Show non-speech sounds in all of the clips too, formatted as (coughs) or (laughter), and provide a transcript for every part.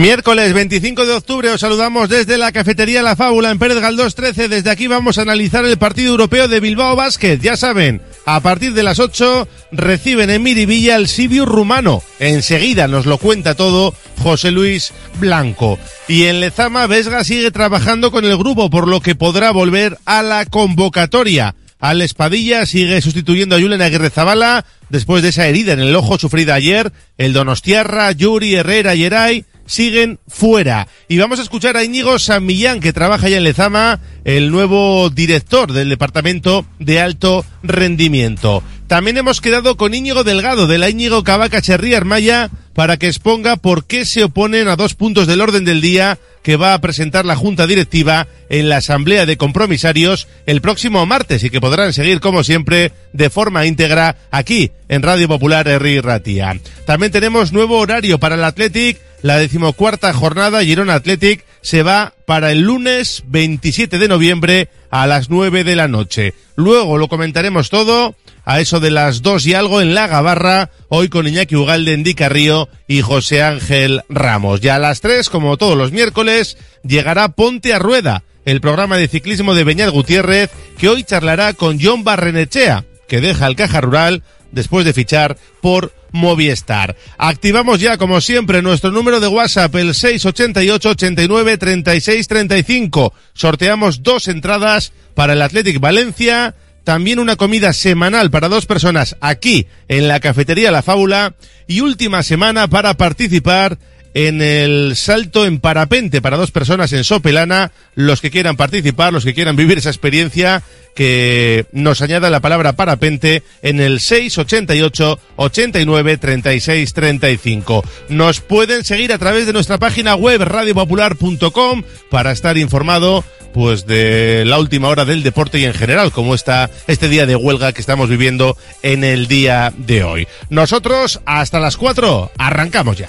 Miércoles 25 de octubre os saludamos desde la cafetería La Fábula en Pérez Galdós 13. Desde aquí vamos a analizar el partido europeo de Bilbao Basket. Ya saben, a partir de las 8 reciben en Miribilla el Sibiu rumano. Enseguida nos lo cuenta todo José Luis Blanco. Y en Lezama, Vesga sigue trabajando con el grupo, por lo que podrá volver a la convocatoria. Al Espadilla sigue sustituyendo a Julen Aguirre Zabala después de esa herida en el ojo sufrida ayer. El Donostiarra, Yuri, Herrera y Eray siguen fuera. Y vamos a escuchar a Íñigo San Millán, que trabaja ya en Lezama, el nuevo director del Departamento de Alto Rendimiento. También hemos quedado con Íñigo Delgado, de la Íñigo Cavaca Cherría Armaya, para que exponga por qué se oponen a dos puntos del orden del día que va a presentar la Junta Directiva en la Asamblea de Compromisarios el próximo martes y que podrán seguir, como siempre, de forma íntegra aquí en Radio Popular R. Ratia. También tenemos nuevo horario para el Athletic la decimocuarta jornada Girona Athletic se va para el lunes 27 de noviembre a las 9 de la noche. Luego lo comentaremos todo a eso de las 2 y algo en la Gabarra, hoy con Iñaki Ugalde en Río y José Ángel Ramos. Ya a las 3, como todos los miércoles, llegará Ponte a Rueda, el programa de ciclismo de Beñat Gutiérrez, que hoy charlará con John Barrenechea, que deja el Caja Rural después de fichar por Movistar. Activamos ya, como siempre, nuestro número de WhatsApp, el 688 89 36 35. Sorteamos dos entradas para el Athletic Valencia, también una comida semanal para dos personas aquí en la cafetería La Fábula y última semana para participar en el salto en parapente para dos personas en Sopelana, los que quieran participar, los que quieran vivir esa experiencia, que nos añada la palabra parapente en el 688 89 36 35. Nos pueden seguir a través de nuestra página web radiopopular.com para estar informado pues de la última hora del deporte y en general cómo está este día de huelga que estamos viviendo en el día de hoy. Nosotros hasta las 4 arrancamos ya.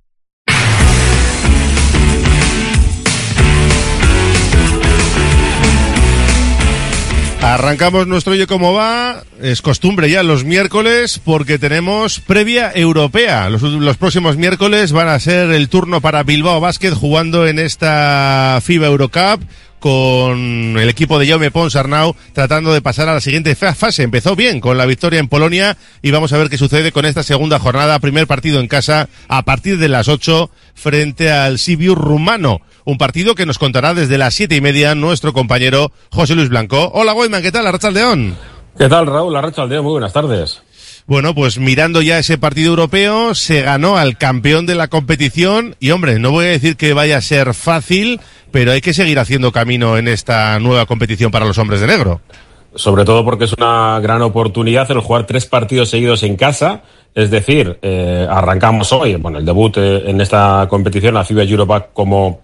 Arrancamos nuestro Oye Cómo Va. Es costumbre ya los miércoles porque tenemos previa europea. Los, los, próximos miércoles van a ser el turno para Bilbao Basket jugando en esta FIBA Eurocup con el equipo de Jaume Pons Arnau tratando de pasar a la siguiente fase. Empezó bien con la victoria en Polonia y vamos a ver qué sucede con esta segunda jornada. Primer partido en casa a partir de las 8 frente al Sibiu rumano. Un partido que nos contará desde las siete y media nuestro compañero José Luis Blanco. Hola, Goyman, ¿qué tal? Arrachaldeón. ¿Qué tal, Raúl? Arrachaldeón, muy buenas tardes. Bueno, pues mirando ya ese partido europeo, se ganó al campeón de la competición y hombre, no voy a decir que vaya a ser fácil, pero hay que seguir haciendo camino en esta nueva competición para los hombres de negro. Sobre todo porque es una gran oportunidad el jugar tres partidos seguidos en casa. Es decir, eh, arrancamos hoy, bueno, el debut eh, en esta competición, la FIBA Europa como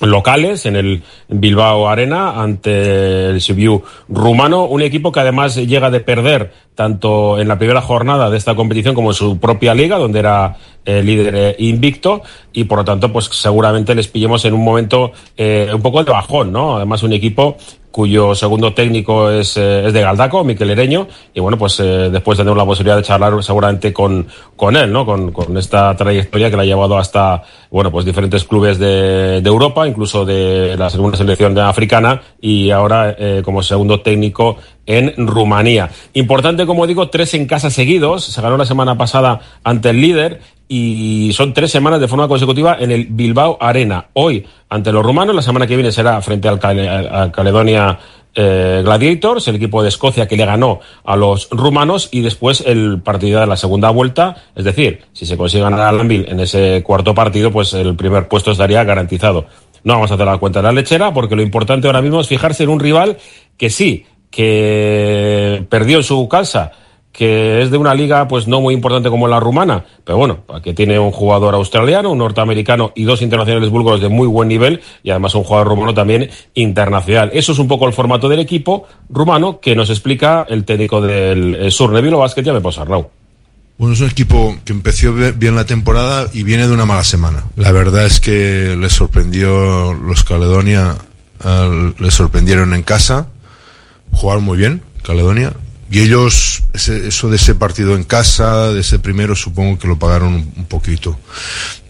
locales en el Bilbao Arena ante el Sibiu rumano, un equipo que además llega de perder tanto en la primera jornada de esta competición como en su propia liga, donde era eh, líder eh, invicto, y por lo tanto, pues seguramente les pillemos en un momento eh, un poco de bajón, ¿no? Además, un equipo cuyo segundo técnico es, eh, es de Galdaco, Miquel Ereño, y bueno, pues después tenemos la posibilidad de charlar seguramente con, con él, ¿no? Con, con esta trayectoria que le ha llevado hasta, bueno, pues diferentes clubes de, de Europa, incluso de la segunda selección africana, y ahora como segundo técnico en Rumanía. Importante, como digo, tres en casa seguidos. Se ganó la semana pasada ante el líder y son tres semanas de forma consecutiva en el Bilbao Arena. Hoy ante los rumanos, la semana que viene será frente al, Cal al Caledonia eh, Gladiators, el equipo de Escocia que le ganó a los rumanos y después el partido de la segunda vuelta. Es decir, si se consigue ganar al Anvil en ese cuarto partido, pues el primer puesto estaría garantizado. No vamos a hacer la cuenta de la lechera porque lo importante ahora mismo es fijarse en un rival que sí, que perdió en su casa, que es de una liga pues no muy importante como la rumana, pero bueno, que tiene un jugador australiano, un norteamericano y dos internacionales búlgaros de muy buen nivel y además un jugador rumano también internacional. Eso es un poco el formato del equipo rumano que nos explica el técnico del Sur Nevilo Basket, ya me Raúl. Bueno, es un equipo que empezó bien la temporada y viene de una mala semana. La verdad es que les sorprendió los Caledonia, uh, les sorprendieron en casa, jugaron muy bien, Caledonia, y ellos, ese, eso de ese partido en casa, de ese primero, supongo que lo pagaron un, poquito.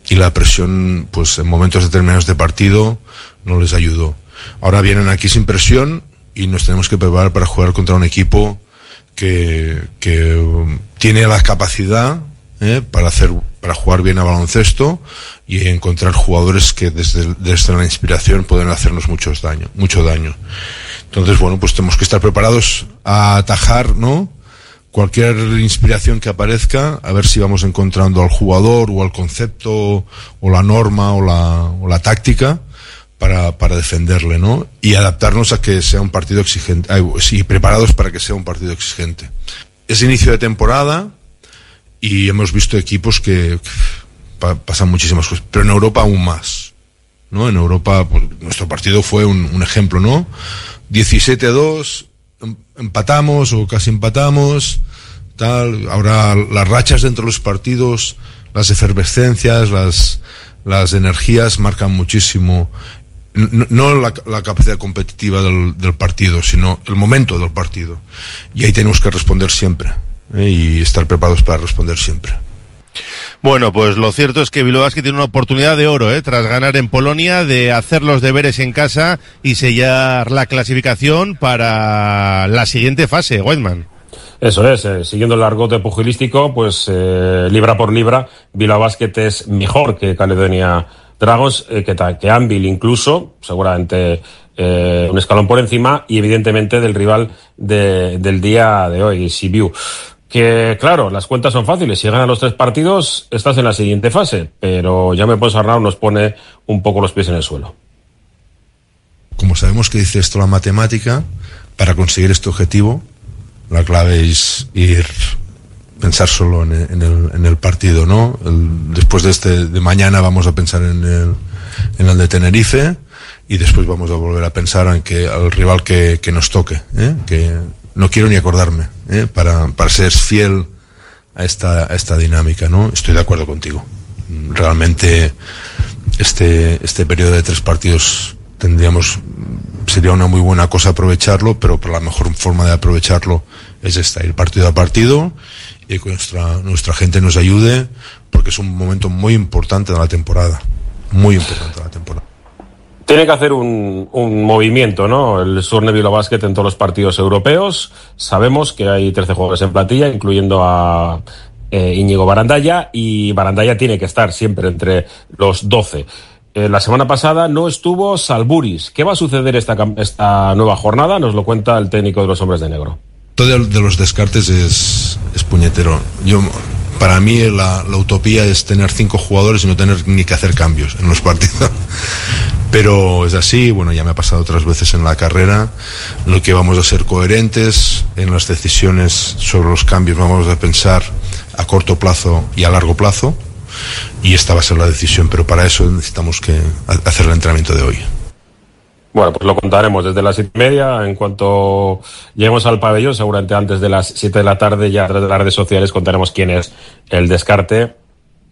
Y la presión, pues en momentos determinados de partido, no les ayudó. Ahora vienen aquí sin presión y nos tenemos que preparar para jugar contra un equipo que, que um, tiene la capacidad ¿eh? para hacer para jugar bien a baloncesto y encontrar jugadores que desde, desde la inspiración pueden hacernos muchos daño, mucho daño. Entonces, bueno, pues tenemos que estar preparados a atajar, ¿no? Cualquier inspiración que aparezca, a ver si vamos encontrando al jugador o al concepto o la norma o la, la táctica para, para defenderle, ¿no? Y adaptarnos a que sea un partido exigente, y preparados para que sea un partido exigente. Es inicio de temporada y hemos visto equipos que pa pasan muchísimas cosas, pero en Europa aún más, ¿no? En Europa, pues, nuestro partido fue un, ejemplo, ¿no? 17-2, empatamos o casi empatamos, tal. Ahora las rachas dentro de los partidos, las efervescencias, las, las energías marcan muchísimo. No, no la, la, capacidad competitiva del, partido, sino el momento del partido. Y ahí tenemos que responder siempre. ¿Eh? Y estar preparados para responder siempre. Bueno, pues lo cierto es que Bilbao Basket tiene una oportunidad de oro, ¿eh? tras ganar en Polonia, de hacer los deberes en casa y sellar la clasificación para la siguiente fase, Whiteman. Eso es, eh, siguiendo el argote pugilístico, pues eh, libra por libra, Bilbao Basket es mejor que Caledonia Dragons, eh, que, Anvil incluso, seguramente eh, un escalón por encima, y evidentemente del rival de- del día de hoy, Sibiu. Que claro, las cuentas son fáciles, si ganan los tres partidos, estás en la siguiente fase, pero ya me Arnau nos pone un poco los pies en el suelo. Como sabemos que dice esto la matemática, para conseguir este objetivo, la clave es ir pensar solo en el, partido, ¿no? Después de este de mañana vamos a pensar en el, en el de Tenerife y después vamos a volver a pensar en que al rival que, nos toque, ¿eh? No quiero ni acordarme, ¿eh? para, para ser fiel a esta, esta dinámica, ¿no? Estoy de acuerdo contigo. Realmente este, este periodo de tres partidos tendríamos sería una muy buena cosa aprovecharlo, pero la mejor forma de aprovecharlo es esta, ir partido a partido y que nuestra, nuestra gente nos ayude, porque es un momento muy importante de la temporada, muy importante de la temporada. Tiene que hacer un, un movimiento, ¿no? El Surne Bilbao Basket en todos los partidos europeos. Sabemos que hay 13 jugadores en plantilla, incluyendo a eh, Íñigo Barandaya, y Barandaya tiene que estar siempre entre los 12. Eh, la semana pasada no estuvo Salburis. ¿Qué va a suceder esta, esta nueva jornada? Nos lo cuenta el técnico de los hombres de negro. Todo de los descartes es, es puñetero. Yo, para mí la, utopía es tener cinco jugadores y no tener ni que hacer cambios en los partidos. (laughs) Pero es así, bueno, ya me ha pasado otras veces en la carrera, lo que vamos a ser coherentes en las decisiones sobre los cambios, vamos a pensar a corto plazo y a largo plazo, y esta va a ser la decisión, pero para eso necesitamos que ha- hacer el entrenamiento de hoy. Bueno, pues lo contaremos desde las siete y media. En cuanto lleguemos al pabellón, seguramente antes de las siete de la tarde, ya a través de las redes sociales contaremos quién es el descarte.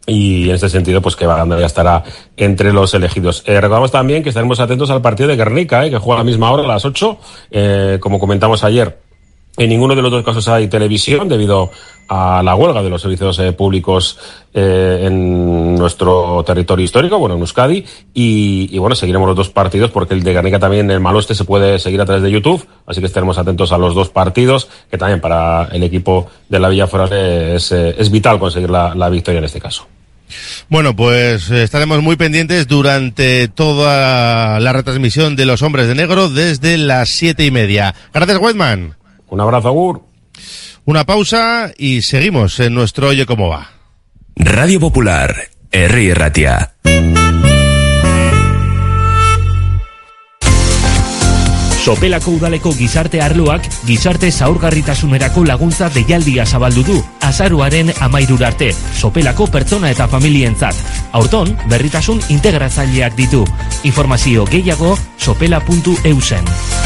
Y en este sentido, pues que Baranda ya estará entre los elegidos. Eh, recordamos también que estaremos atentos al partido de Guernica, eh, que juega a la misma hora, a las 8, eh, como comentamos ayer. En ninguno de los dos casos hay televisión debido a la huelga de los servicios eh, públicos eh, en nuestro territorio histórico, bueno, en Euskadi. Y, y bueno, seguiremos los dos partidos porque el de Guernica también, el Maloste, se puede seguir a través de YouTube. Así que estaremos atentos a los dos partidos, que también para el equipo de la Villa Forale es, eh, es vital conseguir la, la victoria en este caso. Bueno, pues estaremos muy pendientes durante toda la retransmisión de los hombres de negro desde las siete y media. Gracias, Whiteman. Un abrazo, Agur. Una pausa y seguimos en nuestro Oye Cómo Va. Radio Popular, Herri Ratia. Sopelako udaleko gizarte arloak gizarte zaurgarritasunerako laguntza deialdia zabaldu du. Azaruaren amairura arte, sopelako pertsona eta familientzat. Aurton, berritasun integratzaileak ditu. Informazio gehiago sopela.eusen.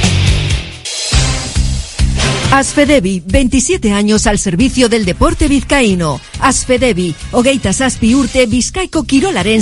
Asfedevi, 27 años al servicio del deporte vizcaíno. Asfedevi, hogeita zazpi urte bizkaiko kirolaren.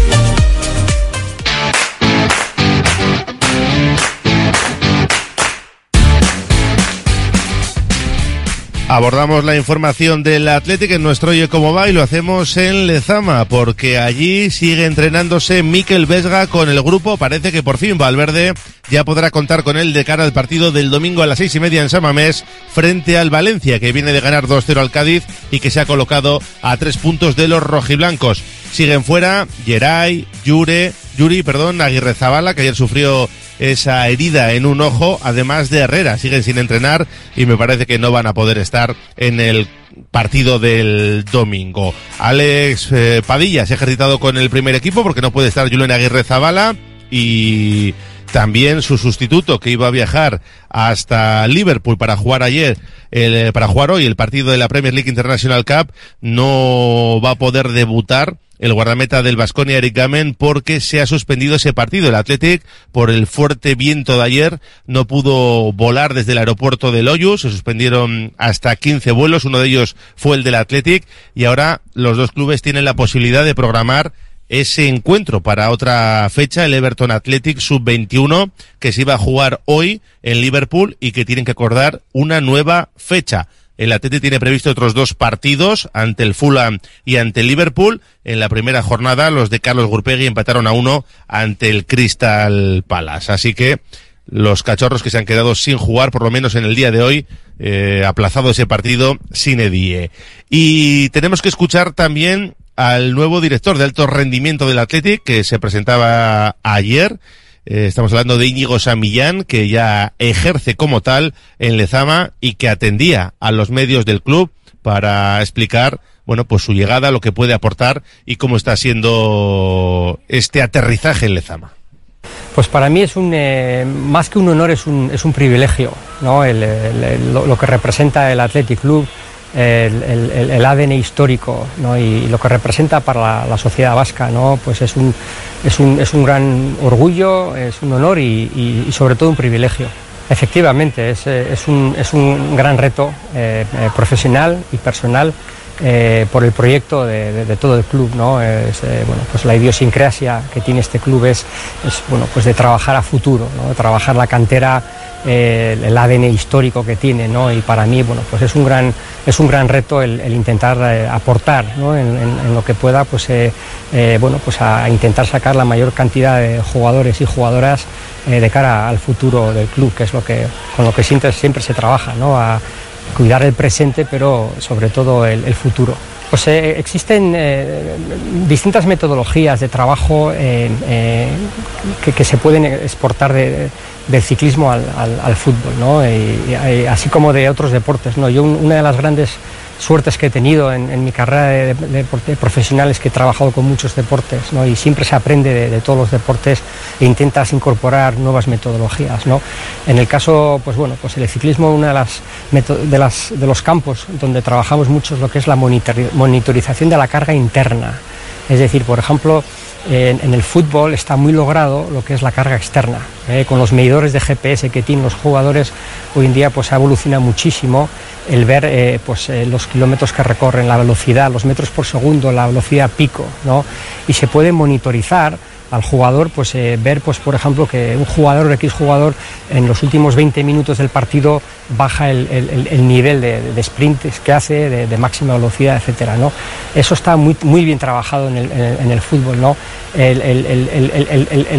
Abordamos la información del Atlético en nuestro Oye Cómo Va y lo hacemos en Lezama, porque allí sigue entrenándose Miquel Vesga con el grupo. Parece que por fin Valverde ya podrá contar con él de cara al partido del domingo a las seis y media en Samamés frente al Valencia, que viene de ganar 2-0 al Cádiz y que se ha colocado a tres puntos de los rojiblancos. Siguen fuera Geray, Yure, Yuri, perdón, Aguirre Zabala, que ayer sufrió esa herida en un ojo, además de Herrera. Siguen sin entrenar y me parece que no van a poder estar en el partido del domingo. Alex eh, Padilla se ha ejercitado con el primer equipo porque no puede estar Julián Aguirre Zabala y también su sustituto que iba a viajar hasta Liverpool para jugar ayer, el, para jugar hoy el partido de la Premier League International Cup, no va a poder debutar el guardameta del Vasconia Eric Gamen porque se ha suspendido ese partido. El Athletic, por el fuerte viento de ayer, no pudo volar desde el aeropuerto de Loyus. Se suspendieron hasta 15 vuelos. Uno de ellos fue el del Athletic. Y ahora los dos clubes tienen la posibilidad de programar ese encuentro para otra fecha, el Everton Athletic Sub-21, que se iba a jugar hoy en Liverpool y que tienen que acordar una nueva fecha. El Atleti tiene previsto otros dos partidos ante el Fulham y ante el Liverpool. En la primera jornada, los de Carlos Gurpegui empataron a uno ante el Crystal Palace. Así que los cachorros que se han quedado sin jugar, por lo menos en el día de hoy, eh, aplazado ese partido sin edie. Y tenemos que escuchar también al nuevo director de alto rendimiento del Athletic, que se presentaba ayer. Eh, estamos hablando de Íñigo Samillán, que ya ejerce como tal en Lezama y que atendía a los medios del club para explicar, bueno, pues su llegada, lo que puede aportar y cómo está siendo este aterrizaje en Lezama. Pues para mí es un, eh, más que un honor, es un, es un privilegio, ¿no? El, lo, que representa el Athletic Club, el, ADN histórico ¿no? y, lo que representa para la, sociedad vasca, ¿no? Pues es un, es, un, es un gran orgullo, es un honor y, sobre todo un privilegio. Efectivamente, es, es, un, un gran reto eh, eh, profesional y personal eh, por el proyecto de, todo el club, ¿no? Eh, bueno, pues la idiosincrasia que tiene este club es, bueno, pues de trabajar a futuro, ¿no? de trabajar la cantera, eh, el ADN histórico que tiene, ¿no? Y para mí, bueno, pues es un gran, es un gran reto el, intentar aportar, ¿no? En, lo que pueda, pues, bueno, pues a intentar sacar la mayor cantidad de jugadores y jugadoras de cara al futuro del club, que es lo que, con lo que siempre, siempre se trabaja, ¿no? Cuidar el presente, pero sobre todo el, futuro. Pues eh, existen eh, distintas metodologías de trabajo eh, que, que, se pueden exportar de, del ciclismo al, al, fútbol, ¿no? Así como de otros deportes. ¿no? Yo una de las grandes suertes que he tenido en, mi carrera de, de, profesional es que he trabajado con muchos deportes ¿no? y siempre se aprende de, todos los deportes e intentas incorporar nuevas metodologías. ¿no? En el caso, pues bueno, pues el ciclismo, uno de, las, de, las, de los campos donde trabajamos mucho es lo que es la monitorización de la carga interna. Es decir, por ejemplo, en, el fútbol está muy logrado lo que es la carga externa. ¿eh? Con los medidores de GPS que tienen los jugadores, hoy en día pues ha evolucionado muchísimo el ver eh, pues, eh, los kilómetros que recorren, la velocidad, los metros por segundo, la velocidad pico, ¿no? Y se puede monitorizar al jugador, pues eh, ver, pues por ejemplo, que un jugador, X jugador, en los últimos 20 minutos del partido baja el, el, el nivel de, de, sprints que hace, de, de, máxima velocidad, etcétera, ¿no? Eso está muy, muy bien trabajado en el, en el fútbol, ¿no?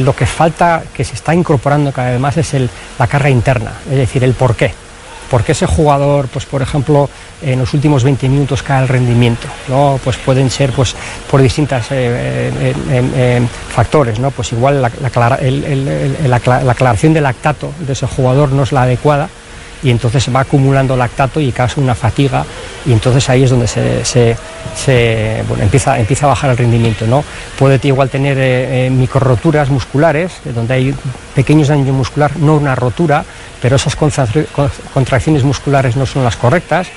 lo que falta, que se está incorporando cada vez más, es la carga interna, es decir, el por qué por qué ese jugador, pues por ejemplo, en los últimos 20 minutos cae el rendimiento, ¿no? Pues pueden ser pues por distintos eh, eh, factores, ¿no? Pues igual la aclaración del lactato de ese jugador no es la adecuada y entonces va acumulando lactato y causa una fatiga y entonces ahí es donde se, se, se bueno, empieza, empieza a bajar el rendimiento. ¿no? Puede igual tener eh, micro roturas musculares, donde hay pequeños daños muscular, no una rotura, pero esas contracciones musculares no son las correctas.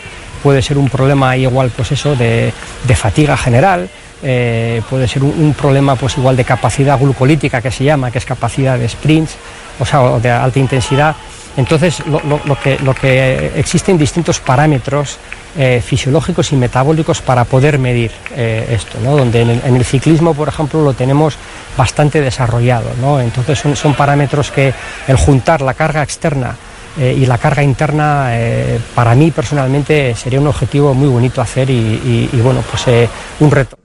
Puede ser un problema igual, pues de, de fatiga general, eh, puede ser un, un, problema pues igual de capacidad glucolítica que se llama, que es capacidad de sprints, o sea, de alta intensidad. Entonces, lo, que, lo que existen distintos parámetros eh, fisiológicos y metabólicos para poder medir eh, esto, ¿no? donde en el, en el, ciclismo, por ejemplo, lo tenemos bastante desarrollado. ¿no? Entonces, son, son, parámetros que el juntar la carga externa eh, y la carga interna, eh, para mí personalmente sería un objetivo muy bonito hacer y, y- y, bueno, pues eh, un reto.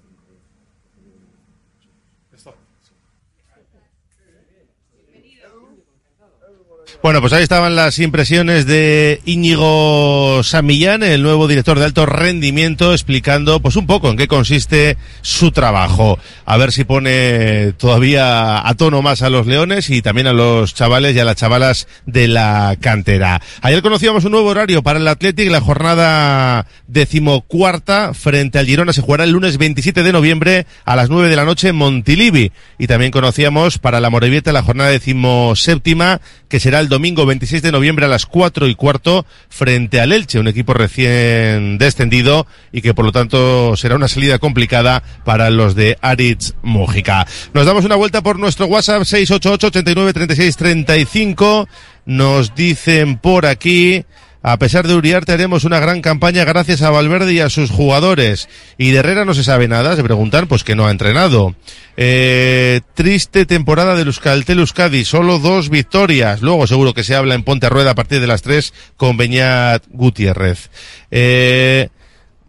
Bueno, pues ahí estaban las impresiones de Íñigo Samillán, el nuevo director de alto rendimiento, explicando pues un poco en qué consiste su trabajo. A ver si pone todavía a tono más a los leones y también a los chavales y a las chavalas de la cantera. Ayer conocíamos un nuevo horario para el Athletic, la jornada decimocuarta frente al Girona se jugará el lunes 27 de noviembre a las 9 de la noche en Montilivi. Y también conocíamos para la Morevieta la jornada decimoséptima que será el domingo 26 de noviembre a las 4 y cuarto frente al Elche, un equipo recién descendido y que por lo tanto será una salida complicada para los de Aritz Mújica. Nos damos una vuelta por nuestro WhatsApp 688 89 36 35. Nos dicen por aquí a pesar de Uriarte haremos una gran campaña gracias a Valverde y a sus jugadores. Y de Herrera no se sabe nada, se preguntan pues que no ha entrenado. Eh, triste temporada de Euskaltel Euskadi, solo dos victorias. Luego seguro que se habla en Ponte Rueda a partir de las tres con Beñat Gutiérrez. Eh,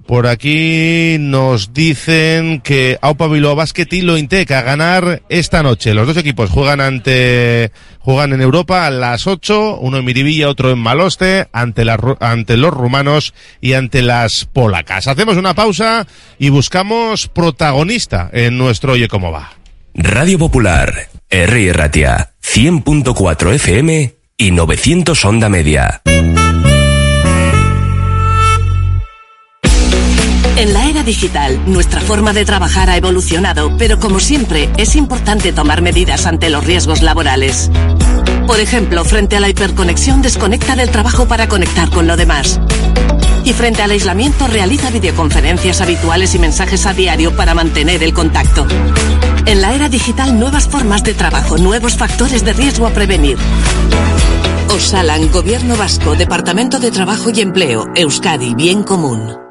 por aquí nos dicen que Aupa Bilbao Basket y a ganar esta noche. Los dos equipos juegan ante juegan en Europa a las 8, uno en Miribilla, otro en Maloste, ante, ante los rumanos y ante las polacas. Hacemos una pausa y buscamos protagonista en nuestro Oye Cómo Va. Radio Popular, R. Ratia, 100.4 FM y 900 Onda Media. En la era digital, nuestra forma de trabajar ha evolucionado, pero como siempre, es importante tomar medidas ante los riesgos laborales. Por ejemplo, frente a la hiperconexión, desconecta del trabajo para conectar con lo demás. Y frente al aislamiento, realiza videoconferencias habituales y mensajes a diario para mantener el contacto. En la era digital, nuevas formas de trabajo, nuevos factores de riesgo a prevenir. Osalan, Gobierno Vasco, Departamento de Trabajo y Empleo, Euskadi, Bien Común.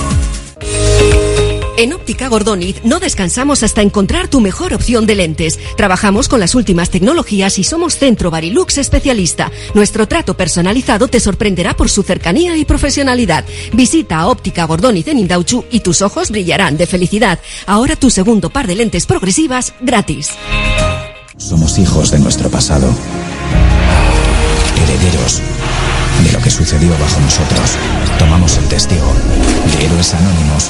En Óptica Gordoniz no descansamos hasta encontrar tu mejor opción de lentes. Trabajamos con las últimas tecnologías y somos Centro Barilux especialista. Nuestro trato personalizado te sorprenderá por su cercanía y profesionalidad. Visita Óptica Gordoniz en Indauchu y tus ojos brillarán de felicidad. Ahora tu segundo par de lentes progresivas gratis. Somos hijos de nuestro pasado. Herederos de lo que sucedió bajo nosotros. Tomamos el testigo de héroes anónimos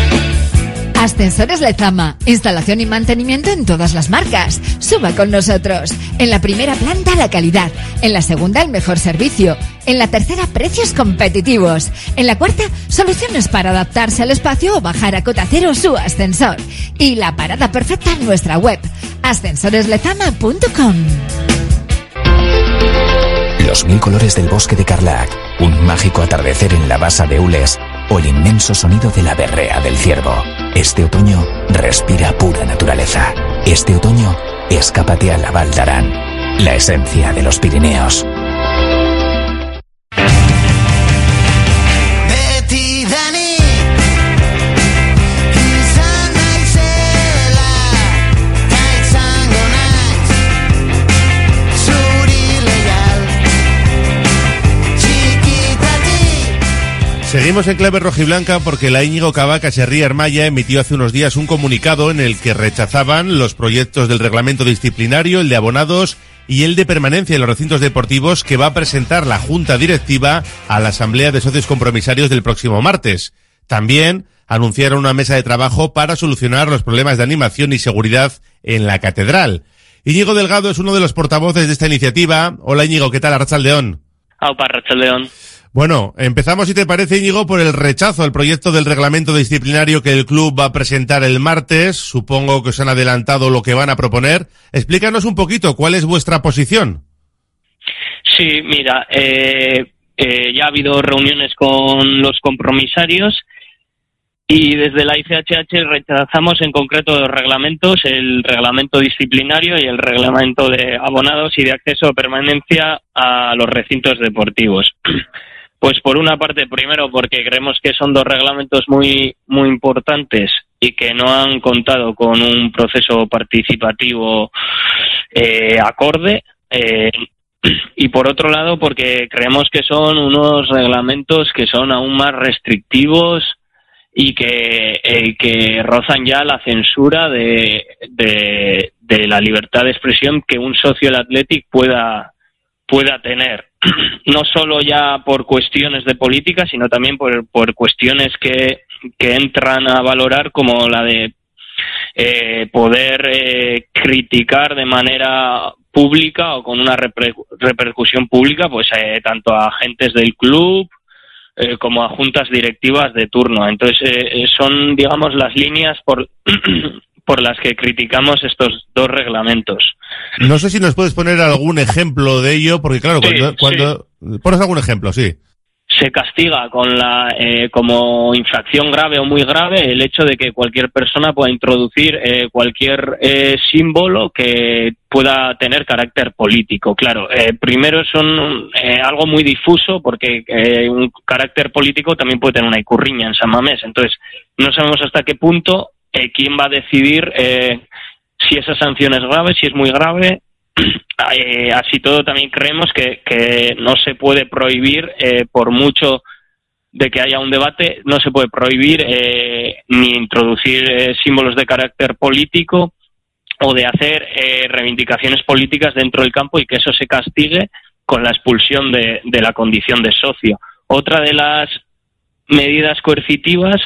Ascensores Lezama. Instalación y mantenimiento en todas las marcas. Suba con nosotros. En la primera planta la calidad. En la segunda el mejor servicio. En la tercera precios competitivos. En la cuarta soluciones para adaptarse al espacio o bajar a cota cero su ascensor. Y la parada perfecta en nuestra web. ascensoreslezama.com. Los mil colores del bosque de Carlac, un mágico atardecer en la basa de Ules o el inmenso sonido de la berrea del ciervo. Este otoño respira pura naturaleza. Este otoño escápate a la Val d'Aran, la esencia de los Pirineos. Seguimos en clave rojiblanca porque la Íñigo Cavaca Cherría Hermaya emitió hace unos días un comunicado en el que rechazaban los proyectos del reglamento disciplinario, el de abonados y el de permanencia en los recintos deportivos que va a presentar la Junta Directiva a la Asamblea de Socios Compromisarios del próximo martes. También anunciaron una mesa de trabajo para solucionar los problemas de animación y seguridad en la catedral. Íñigo Delgado es uno de los portavoces de esta iniciativa. Hola Íñigo, ¿qué tal? Arrachaldeón. Aupa León. Bueno, empezamos, si te parece, Íñigo, por el rechazo al proyecto del reglamento disciplinario que el club va a presentar el martes. Supongo que os han adelantado lo que van a proponer. Explícanos un poquito cuál es vuestra posición. Sí, mira, eh, eh, ya ha habido reuniones con los compromisarios y desde la ICHH rechazamos en concreto dos reglamentos, el reglamento disciplinario y el reglamento de abonados y de acceso o permanencia a los recintos deportivos. (clears throat) Pues por una parte, primero porque creemos que son dos reglamentos muy muy importantes y que no han contado con un proceso participativo eh, acorde. eh, y por otro lado, porque creemos que son unos reglamentos que son aún más restrictivos y que, eh, que rozan ya la censura de, de, de la libertad de expresión que un socio del Athletic pueda, pueda tener. (clears throat) No solo ya por cuestiones de política, sino también por, por cuestiones que, que entran a valorar como la de eh, poder eh, criticar de manera pública o con una reper- repercusión pública, pues eh, tanto a agentes del club eh, como a juntas directivas de turno. Entonces eh, eh, son, digamos, las líneas por (clears throat) por las que criticamos estos dos reglamentos. No sé si nos puedes poner algún ejemplo de ello, porque claro, Sí, cuando, cuando pones algún ejemplo, sí. se castiga con la eh, como infracción grave o muy grave el hecho de que cualquier persona pueda introducir eh, cualquier eh, símbolo que pueda tener carácter político. Claro, eh, primero son eh, algo muy difuso porque eh, un carácter político también puede tener una icurriña en San Mamés. Entonces, no sabemos hasta qué punto eh, quién va a decidir eh, si esa sanción es grave, si es muy grave, (clears throat) eh, así todo también creemos que, no se puede prohibir eh, por mucho de que haya un debate no se puede prohibir eh, ni introducir símbolos de carácter político o de hacer reivindicaciones políticas dentro del campo y que eso se castigue con la expulsión de la condición de socio. Otra de las medidas coercitivas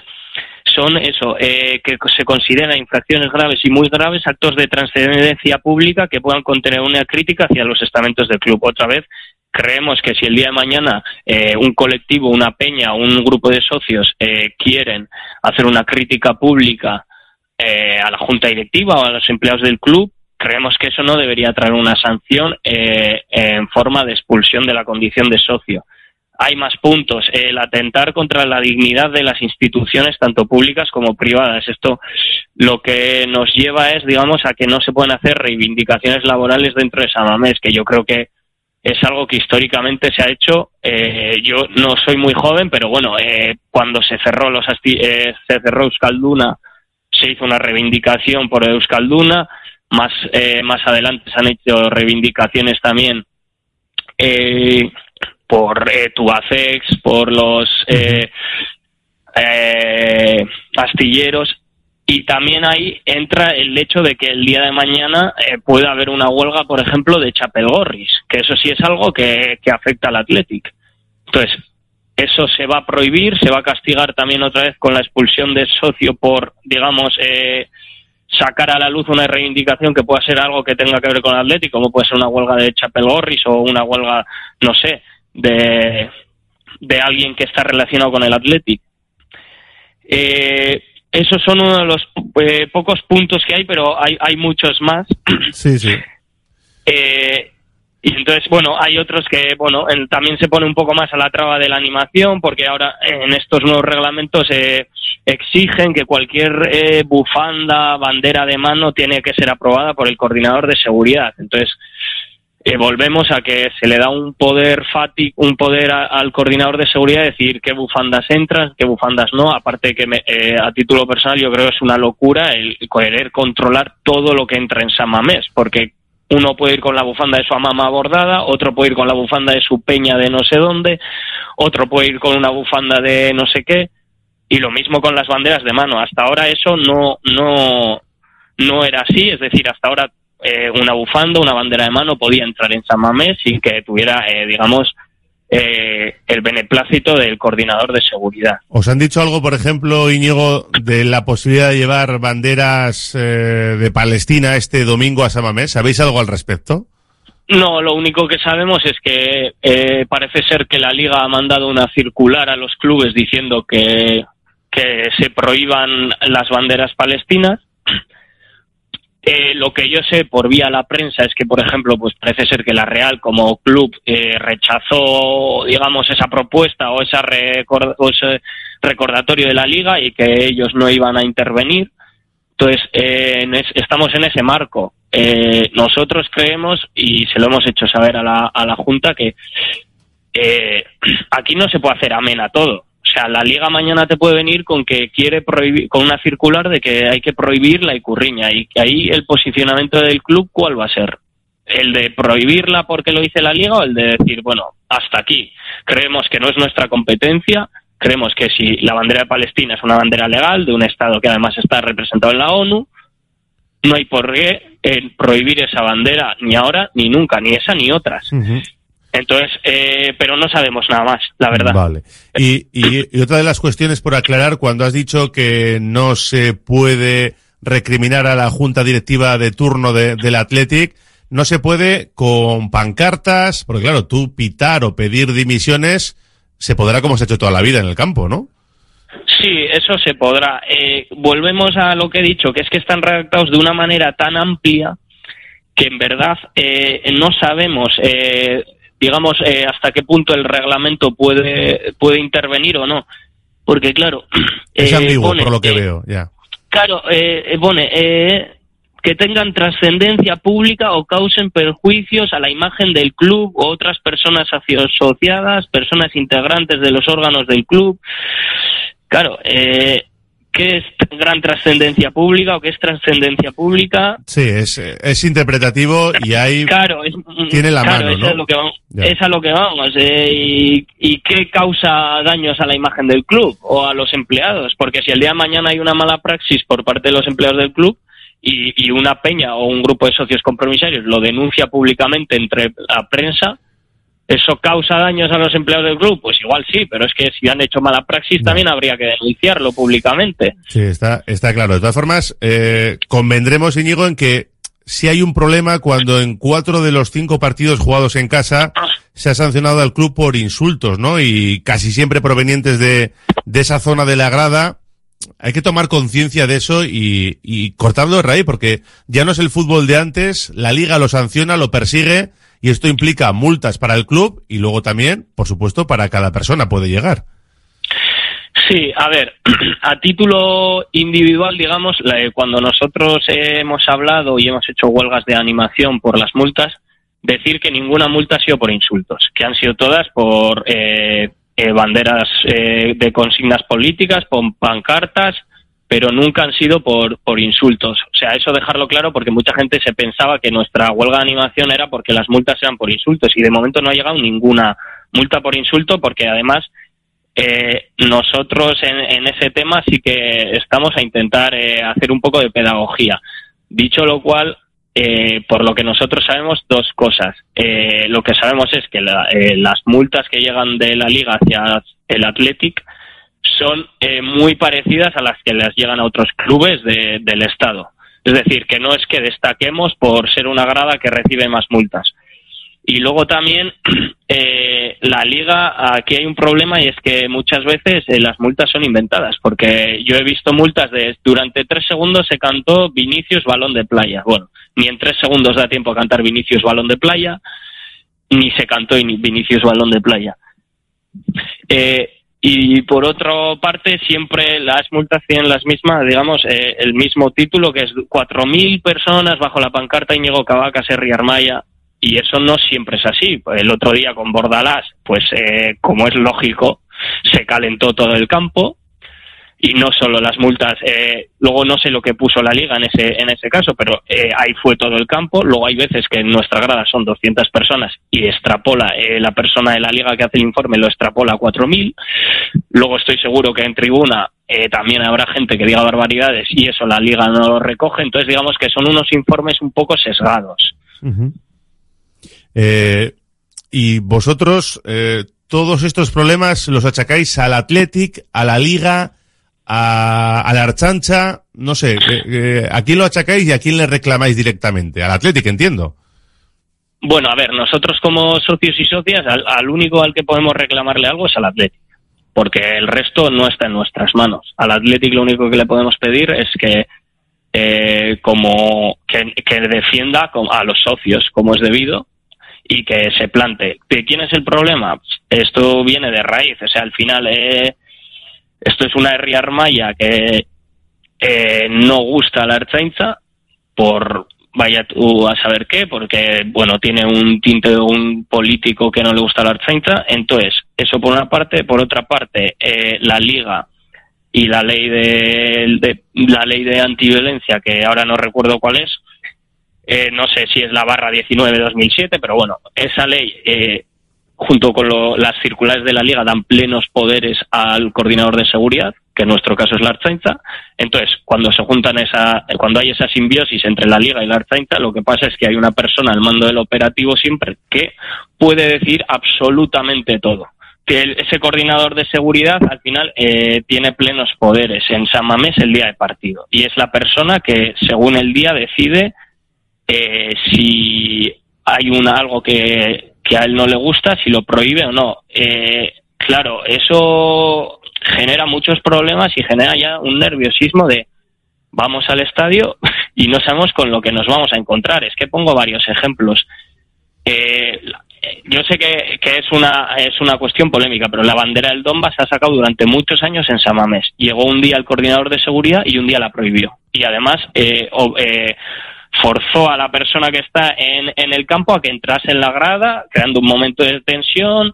son eso, eh, que se consideran infracciones graves y muy graves, actos de trascendencia pública que puedan contener una crítica hacia los estamentos del club. Otra vez, creemos que si el día de mañana eh, un colectivo, una peña, un grupo de socios eh, quieren hacer una crítica pública eh, a la junta directiva o a los empleados del club, creemos que eso no debería traer una sanción eh, en forma de expulsión de la condición de socio hay más puntos. El atentar contra la dignidad de las instituciones, tanto públicas como privadas. Esto lo que nos lleva es, digamos, a que no se pueden hacer reivindicaciones laborales dentro de Samamés, que yo creo que es algo que históricamente se ha hecho. Eh, yo no soy muy joven, pero bueno, eh, cuando se cerró los eh, se cerró Euskalduna, se hizo una reivindicación por Euskalduna. Más eh, más adelante se han hecho reivindicaciones también eh, por eh, Tubacex, por los eh, eh, astilleros y también ahí entra el hecho de que el día de mañana eh, pueda haber una huelga, por ejemplo, de Chapelgorris, que eso sí es algo que, que afecta al Athletic. Entonces, eso se va a prohibir, se va a castigar también otra vez con la expulsión de socio por, digamos, eh, sacar a la luz una reivindicación que pueda ser algo que tenga que ver con el Atlético, como puede ser una huelga de Chapelgorris o una huelga, no sé, de, de alguien que está relacionado con el Athletic. Eh, esos son uno de los eh, pocos puntos que hay, pero hay, hay muchos más. (coughs) Sí, sí. Eh, y entonces, bueno, hay otros que, bueno, en- también se pone un poco más a la traba de la animación, porque ahora en estos nuevos reglamentos eh, exigen que cualquier eh, bufanda, bandera de mano tiene que ser aprobada por el coordinador de seguridad. Entonces, eh, volvemos a que se le da un poder fati, un poder al coordinador de seguridad de decir qué bufandas entran, qué bufandas no. Aparte que me- eh, a título personal yo creo que es una locura el querer controlar todo lo que entra en San Mamés, porque uno puede ir con la bufanda de su mamá bordada, otro puede ir con la bufanda de su peña de no sé dónde, otro puede ir con una bufanda de no sé qué, y lo mismo con las banderas de mano. Hasta ahora eso no, no, no era así, es decir, hasta ahora eh, una bufanda, una bandera de mano podía entrar en San Mamés sin que tuviera, eh, digamos, eh, el beneplácito del coordinador de seguridad. ¿Os han dicho algo, por ejemplo, Íñigo, de la posibilidad de llevar banderas eh, de Palestina este domingo a Samamés? ¿Sabéis algo al respecto? No, lo único que sabemos es que eh, parece ser que la liga ha mandado una circular a los clubes diciendo que, que se prohíban las banderas palestinas. Eh, lo que yo sé por vía la prensa es que, por ejemplo, pues parece ser que la Real como club eh, rechazó, digamos, esa propuesta o, esa recor- o ese recordatorio de la liga y que ellos no iban a intervenir. Entonces, eh, estamos en ese marco. Eh, nosotros creemos, y se lo hemos hecho saber a la, a la Junta, que eh, (clears throat) aquí no se puede hacer amena todo. O sea, la liga mañana te puede venir con que quiere prohibir, con una circular de que hay que prohibir la icurriña y que ahí el posicionamiento del club, ¿cuál va a ser? ¿El de prohibirla porque lo dice la liga o el de decir, bueno, hasta aquí? Creemos que no es nuestra competencia, creemos que si la bandera de Palestina es una bandera legal de un Estado que además está representado en la ONU, no hay por qué eh, prohibir esa bandera ni ahora ni nunca, ni esa ni otras. Entonces, eh, pero no sabemos nada más, la verdad. Vale. Y, y- y otra de las cuestiones por aclarar, cuando has dicho que no se puede recriminar a la junta directiva de turno de- del Athletic, no se puede con pancartas, porque claro, tú pitar o pedir dimisiones se podrá como se ha hecho toda la vida en el campo, ¿no? Sí, eso se podrá. Eh, volvemos a lo que he dicho, que es que están redactados de una manera tan amplia que en verdad eh, no sabemos, eh, digamos, eh, hasta qué punto el reglamento puede, puede intervenir o no. Porque claro, (clears throat) Es eh, ambiguo, pone, por lo que eh, veo, ya. Claro, eh, eh, pone eh, que tengan trascendencia pública o causen perjuicios a la imagen del club o otras personas aso- asociadas, personas integrantes de los órganos del club. Claro, eh, ¿qué es gran trascendencia pública o qué es trascendencia pública? Sí, es, es interpretativo y hay... Claro, es, Tiene la claro, mano, es, lo que vamos, es a lo que vamos. eh, y, ¿Y qué causa daños a la imagen del club o a los empleados? Porque si el día de mañana hay una mala praxis por parte de los empleados del club y, y una peña o un grupo de socios compromisarios lo denuncia públicamente entre la prensa, ¿eso causa daños a los empleados del club? Pues igual sí, pero es que si han hecho mala praxis también habría que denunciarlo públicamente. Sí, está, está claro. De todas formas, eh, convendremos, Íñigo, en que si hay un problema cuando en cuatro de los cinco partidos jugados en casa se ha sancionado al club por insultos, ¿no? Y casi siempre provenientes de, de esa zona de la grada. Hay que tomar conciencia de eso y, y cortarlo de raíz, porque ya no es el fútbol de antes, la liga lo sanciona, lo persigue, y esto implica multas para el club y luego también, por supuesto, para cada persona puede llegar. Sí, a ver, (clears throat) a título individual, digamos, cuando nosotros hemos hablado y hemos hecho huelgas de animación por las multas, decir que ninguna multa ha sido por insultos, que han sido todas por eh, eh, banderas eh, de consignas políticas, por pancartas, pero nunca han sido por, por insultos. O sea, eso dejarlo claro porque mucha gente se pensaba que nuestra huelga de animación era porque las multas eran por insultos y de momento no ha llegado ninguna multa por insulto porque además eh, nosotros en, en ese tema sí que estamos a intentar eh, hacer un poco de pedagogía. Dicho lo cual, eh, por lo que nosotros sabemos, dos cosas. Eh, lo que sabemos es que la- eh, las multas que llegan de la liga hacia el Athletic son eh, muy parecidas a las que les llegan a otros clubes de- del Estado. Es decir, que no es que destaquemos por ser una grada que recibe más multas. Y luego también (clears throat) eh, la liga, aquí hay un problema y es que muchas veces eh, las multas son inventadas, porque yo he visto multas de durante tres segundos se cantó Vinicius balón de playa. Bueno, ni en tres segundos da tiempo a cantar Vinicius balón de playa, ni se cantó ni Vinicius balón de playa. Eh, y por otra parte, siempre las multas tienen las mismas, digamos, eh, el mismo título, que es 4.000 personas bajo la pancarta Íñigo Cavaca, Serri Armaya, y eso no siempre es así. El otro día con Bordalás, pues eh, como es lógico, se calentó todo el campo y no solo las multas. eh, luego no sé lo que puso la liga en ese en ese caso, pero eh, ahí fue todo el campo. Luego hay veces que en nuestra grada son 200 personas y extrapola eh, la persona de la liga que hace el informe lo extrapola a 4.000. Luego estoy seguro que en tribuna eh, también habrá gente que diga barbaridades y eso la liga no lo recoge. Entonces digamos que son unos informes un poco sesgados. Eh, y vosotros, todos estos problemas los achacáis al Athletic, a la Liga, a, a la Archancha, no sé, eh, eh, ¿a quién lo achacáis y a quién le reclamáis directamente? Al Athletic, entiendo. Bueno, a ver, nosotros como socios y socias, al, único al que podemos reclamarle algo es al Athletic, porque el resto no está en nuestras manos. Al Athletic lo único que le podemos pedir es que eh, como que, que defienda a los socios como es debido y que se plante. ¿De quién es el problema? Esto viene de raíz, o sea, al final eh, esto es una herri armaya que eh, no gusta a la Ertzaintza por vaya tú a saber qué, porque bueno, tiene un tinte de un político que no le gusta a la Ertzaintza, entonces, eso por una parte, por otra parte, eh, la liga y la ley de, de- la ley de antiviolencia que ahora no recuerdo cuál es, eh, no sé si es la barra 19 de 2007, pero bueno, esa ley eh, junto con lo- las circulares de la liga dan plenos poderes al coordinador de seguridad, que en nuestro caso es la Arzainza. Entonces, cuando se juntan esa, cuando hay esa simbiosis entre la liga y la Arzainza, lo que pasa es que hay una persona al mando del operativo siempre que puede decir absolutamente todo. Que ese coordinador de seguridad al final eh, tiene plenos poderes en San Mamés el día de partido y es la persona que según el día decide eh, si hay una, algo que, que a él no le gusta, si lo prohíbe o no. Eh, claro, eso genera muchos problemas y genera ya un nerviosismo de vamos al estadio (laughs) y no sabemos con lo que nos vamos a encontrar. Es que pongo varios ejemplos. Eh, yo sé que, que es una es una cuestión polémica, pero la bandera del Donbass se ha sacado durante muchos años en Samamés. Llegó un día el coordinador de seguridad y un día la prohibió. Y además eh, o- eh, forzó a la persona que está en, en el campo a que entrase en la grada, creando un momento de tensión.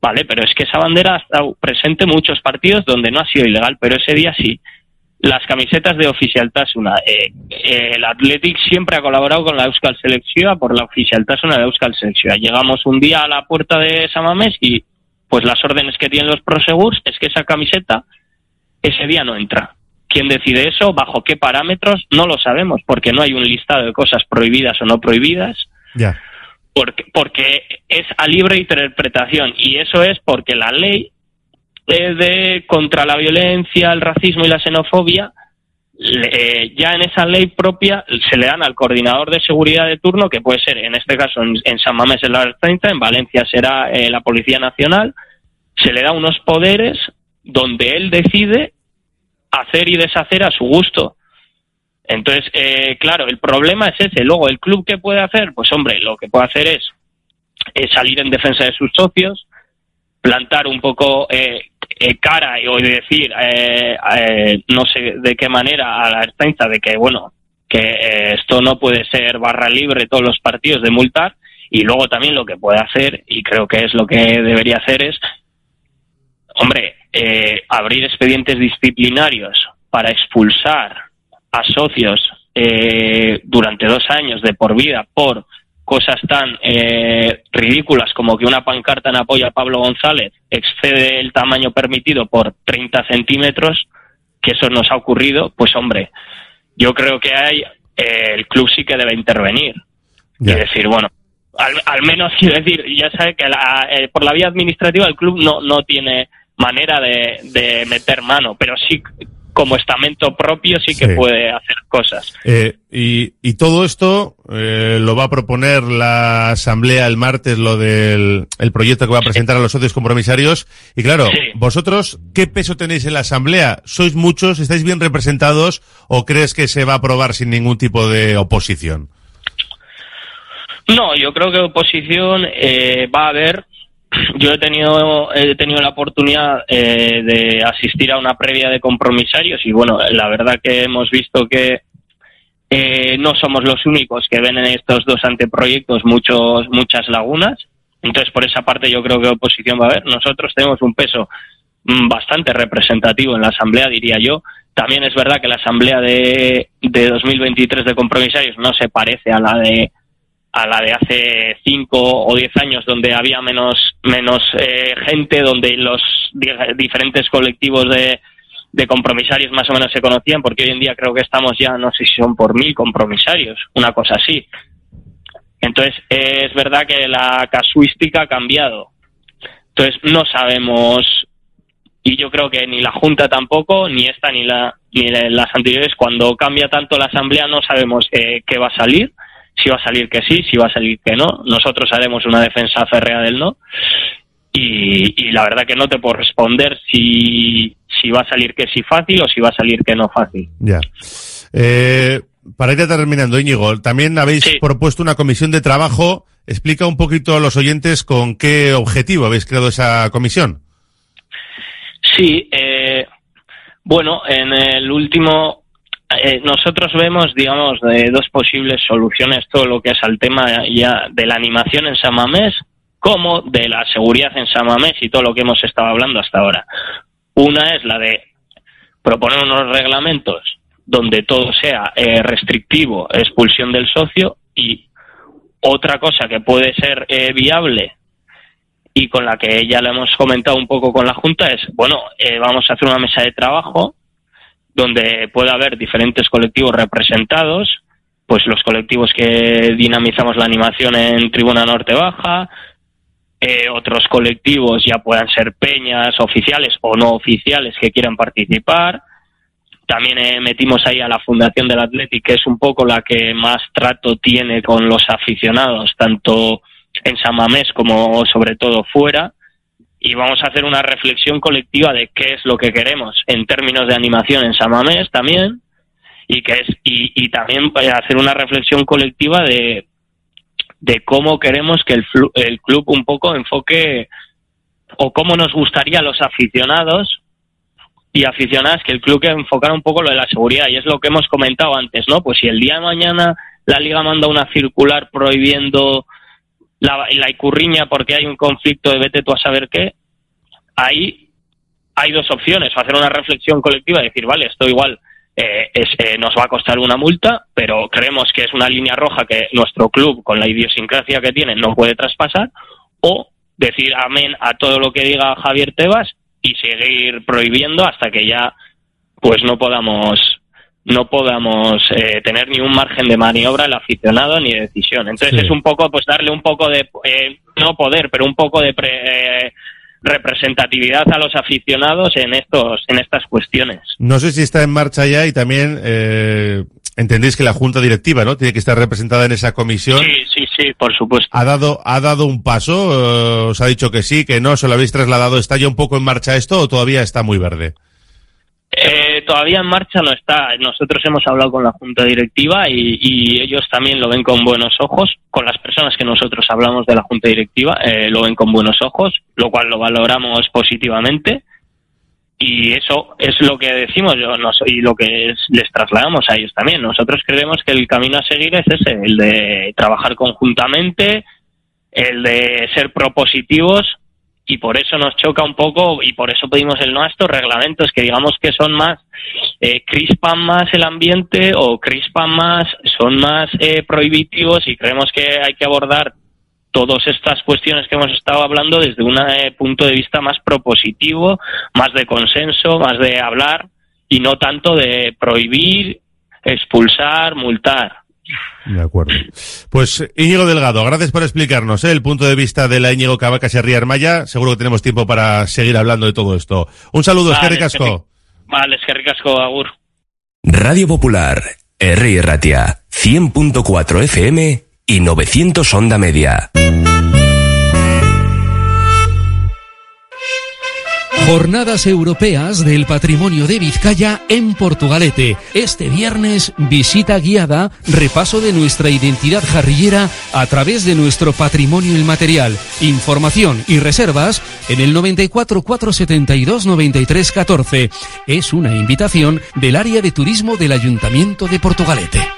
Vale, pero es que esa bandera ha estado presente en muchos partidos donde no ha sido ilegal, pero ese día sí. Las camisetas de Oficialtasuna. Eh, eh, el Athletic siempre ha colaborado con la Euskal Selección por la Oficialtasuna de Euskal Selección. Llegamos un día a la puerta de Samamés y pues las órdenes que tienen los prosegurs es que esa camiseta ese día no entra. ¿Quién decide eso? ¿Bajo qué parámetros? No lo sabemos porque no hay un listado de cosas prohibidas o no prohibidas Ya. porque, porque es a libre interpretación y eso es porque la ley de contra la violencia, el racismo y la xenofobia le- eh, ya en esa ley propia se le dan al coordinador de seguridad de turno, que puede ser en este caso en, en San Mamés en la 30, en Valencia será eh, la Policía Nacional, se le da unos poderes donde él decide hacer y deshacer a su gusto. Entonces, eh, claro, el problema es ese. Luego, ¿el club qué puede hacer? Pues hombre, lo que puede hacer es, eh, salir en defensa de sus socios, plantar un poco eh, eh, cara y o decir, eh, eh, no sé de qué manera, a la extensa de que, bueno, que esto no puede ser barra libre todos los partidos de multar. Y luego también lo que puede hacer, y creo que es lo que debería hacer, es hombre, eh, abrir expedientes disciplinarios para expulsar a socios eh, durante dos años de por vida por cosas tan eh, ridículas como que una pancarta en apoyo a Pablo González excede el tamaño permitido por 30 centímetros, que eso nos ha ocurrido, pues hombre, yo creo que hay, eh, el club sí que debe intervenir. Y decir, bueno, al, al menos (laughs) y decir, ya sabe que la- eh, por la vía administrativa el club no, no tiene manera de, de meter mano, pero sí como estamento propio sí que Sí. puede hacer cosas. Eh, y, y todo esto eh, lo va a proponer la Asamblea el martes, lo del el proyecto que va a presentar a los socios compromisarios. Y claro, vosotros, ¿qué peso tenéis en la Asamblea? ¿Sois muchos? ¿Estáis bien representados? ¿O crees que se va a aprobar sin ningún tipo de oposición? No, yo creo que oposición eh, va a haber. Yo he tenido he tenido la oportunidad eh, de asistir a una previa de compromisarios y bueno, la verdad que hemos visto que eh, no somos los únicos que ven en estos dos anteproyectos muchos muchas lagunas. Entonces, por esa parte yo creo que oposición va a haber. Nosotros tenemos un peso mm, bastante representativo en la Asamblea, diría yo. También es verdad que la Asamblea de, de 2023 de compromisarios no se parece a la de a la de hace cinco o diez años donde había menos menos eh, gente donde los di- diferentes colectivos de, de compromisarios más o menos se conocían porque hoy en día creo que estamos ya no sé si son por mil compromisarios una cosa así. Entonces es verdad que la casuística ha cambiado. Entonces no sabemos y yo creo que ni la junta tampoco ni esta ni la ni la- las anteriores cuando cambia tanto la asamblea no sabemos eh, qué va a salir si va a salir que sí, si va a salir que no. Nosotros haremos una defensa férrea del no. Y, y la verdad que no te puedo responder si, si va a salir que sí fácil o si va a salir que no fácil. Ya. Eh, para ir terminando, Íñigo, también habéis propuesto una comisión de trabajo. Explica un poquito a los oyentes con qué objetivo habéis creado esa comisión. Sí, eh, bueno, en el último, eh, nosotros vemos, digamos, de dos posibles soluciones todo lo que es al tema ya de la animación en San Mamés, como de la seguridad en San Mamés y todo lo que hemos estado hablando hasta ahora. Una es la de proponer unos reglamentos donde todo sea eh, restrictivo, expulsión del socio, y otra cosa que puede ser eh, viable y con la que ya lo hemos comentado un poco con la Junta es, bueno, eh, vamos a hacer una mesa de trabajo donde pueda haber diferentes colectivos representados, pues los colectivos que dinamizamos la animación en Tribuna Norte Baja, eh, otros colectivos ya puedan ser peñas oficiales o no oficiales que quieran participar. También eh, metimos ahí a la Fundación del Athletic, que es un poco la que más trato tiene con los aficionados, tanto en San Mamés como sobre todo fuera. Y vamos a hacer una reflexión colectiva de qué es lo que queremos en términos de animación en San Mamés también. Y, que es, y, también eh, hacer una reflexión colectiva de, de cómo queremos que el, el club un poco enfoque o cómo nos gustaría a los aficionados y aficionadas que el club que enfocara un poco lo de la seguridad y es lo que hemos comentado antes, ¿no? Pues si el día de mañana la liga manda una circular prohibiendo la, la icurriña porque hay un conflicto de vete tú a saber qué, ahí hay dos opciones, o hacer una reflexión colectiva y decir, vale, esto igual eh, es, eh, nos va a costar una multa, pero creemos que es una línea roja que nuestro club, con la idiosincrasia que tiene, no puede traspasar, o decir amén a todo lo que diga Javier Tebas y seguir prohibiendo hasta que ya pues no podamos no podamos eh, tener ni un margen de maniobra el aficionado ni de decisión. Entonces Sí. es un poco pues darle un poco de eh, no poder, pero un poco de pre- eh, representatividad a los aficionados en estos en estas cuestiones. No sé si está en marcha ya y también eh, entendéis que la junta directiva, ¿no? Tiene que estar representada en esa comisión. Sí, sí, sí, por supuesto. ¿Ha dado, ha dado un paso? eh, ¿Os ha dicho que sí, que no? ¿Se lo habéis trasladado? ¿Está ya un poco en marcha esto o todavía está muy verde? Eh, todavía en marcha no está. Nosotros hemos hablado con la junta directiva y, ellos también lo ven con buenos ojos. Con las personas que nosotros hablamos de la junta directiva eh, lo ven con buenos ojos, lo cual lo valoramos positivamente. Y eso es lo que decimos yo, nos- y lo que es- les trasladamos a ellos también. Nosotros creemos que el camino a seguir es ese, el de trabajar conjuntamente, el de ser propositivos y por eso nos choca un poco y por eso pedimos el no a estos reglamentos que digamos que son más eh, crispan más el ambiente o crispan más son más eh, prohibitivos y creemos que hay que abordar todas estas cuestiones que hemos estado hablando desde un eh, punto de vista más propositivo, más de consenso, más de hablar y no tanto de prohibir, expulsar, multar. De acuerdo. Pues Íñigo Delgado, gracias por explicarnos ¿eh? el punto de vista de la Íñigo Cavacas y Armaya. Seguro que tenemos tiempo para seguir hablando de todo esto. Un saludo, Vale, Eskerrik asko. Vale, es que ricasco, Agur. Radio Popular, R. Ratia, 100.4 FM y 900 Onda Media. Jornadas Europeas del Patrimonio de Vizcaya en Portugalete. Este viernes, visita guiada, repaso de nuestra identidad jarrillera a través de nuestro patrimonio inmaterial. Información y reservas en el 94 472 93 14. Es una invitación del área de turismo del Ayuntamiento de Portugalete.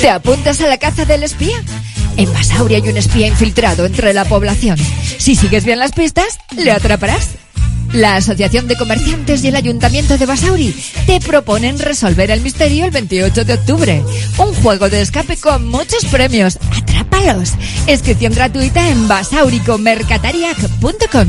¿Te apuntas a la caza del espía? En Basauri hay un espía infiltrado entre la población. Si sigues bien las pistas, le atraparás. La Asociación de Comerciantes y el Ayuntamiento de Basauri te proponen resolver el misterio el 28 de octubre. Un juego de escape con muchos premios. ¡Atrápalos! Inscripción gratuita en basauricomercatariac.com.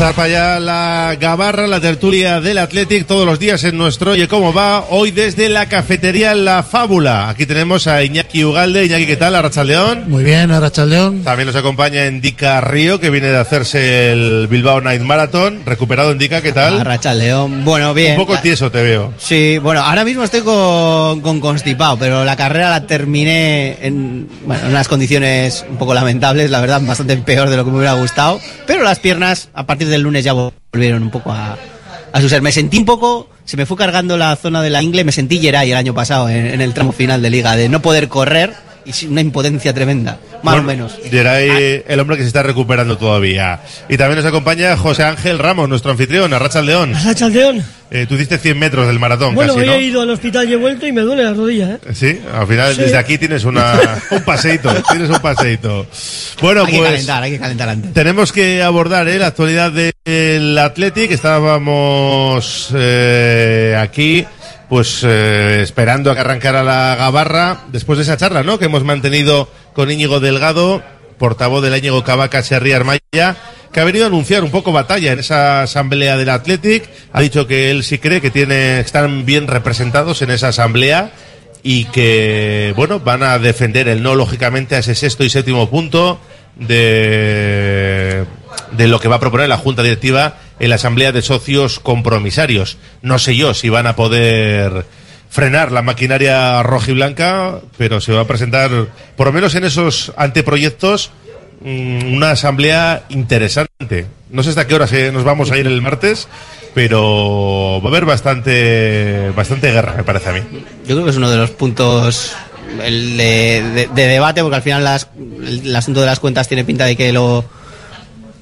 Zapa ya la gabarra, la tertulia del Athletic todos los días en nuestro Oye Cómo Va, hoy desde la cafetería La Fábula. Aquí tenemos a Iñaki Ugalde. Iñaki, ¿qué tal? Arrachaldeón. Muy bien, Arrachaldeón. También nos acompaña Indica Río, que viene de hacerse el Bilbao Night Marathon. Recuperado, Indica, ¿qué tal? Arrachaldeón. Bueno, bien. Un poco tieso te veo. Sí, bueno, ahora mismo estoy con, con constipado, pero la carrera la terminé en, bueno, en unas condiciones un poco lamentables, la verdad, bastante peor de lo que me hubiera gustado. Pero las piernas, a partir del lunes ya volvieron un poco a, a su ser. Me sentí un poco, se me fue cargando la zona de la ingle, me sentí Geray el año pasado en, en el tramo final de liga, de no poder correr y una impotencia tremenda, más Bueno, o menos. Geray, el hombre que se está recuperando todavía. Y también nos acompaña José Ángel Ramos, nuestro anfitrión, Arrachaldeón. Arrachaldeón. Eh, tú hiciste 100 metros del maratón Bueno, casi, ¿no? he ido al hospital y he vuelto y me duele la rodilla, ¿eh? Sí, al final Sí. desde aquí tienes una, (laughs) un paseíto, tienes un paseíto. Bueno, hay que pues calentar, hay que calentar antes. tenemos que abordar eh, la actualidad del Athletic. Estábamos eh, aquí, pues eh, esperando a que arrancara la gabarra después de esa charla, ¿no? Que hemos mantenido con Íñigo Delgado, portavoz del Íñigo Cavaca Serri Armaya, que ha venido a anunciar un poco batalla en esa asamblea del Athletic. Ha dicho que él sí cree que tiene, están bien representados en esa asamblea y que, bueno, van a defender el no, lógicamente, a ese sexto y séptimo punto de, de lo que va a proponer la Junta Directiva en la Asamblea de Socios Compromisarios. No sé yo si van a poder frenar la maquinaria roja y blanca, pero se va a presentar, por lo menos en esos anteproyectos, mm, una asamblea interesante. No sé hasta qué hora se- nos vamos a ir el martes, pero va a haber bastante, bastante guerra, me parece a mí. Yo creo que es uno de los puntos el de, de- de debate, porque al final las- el asunto de las cuentas tiene pinta de que lo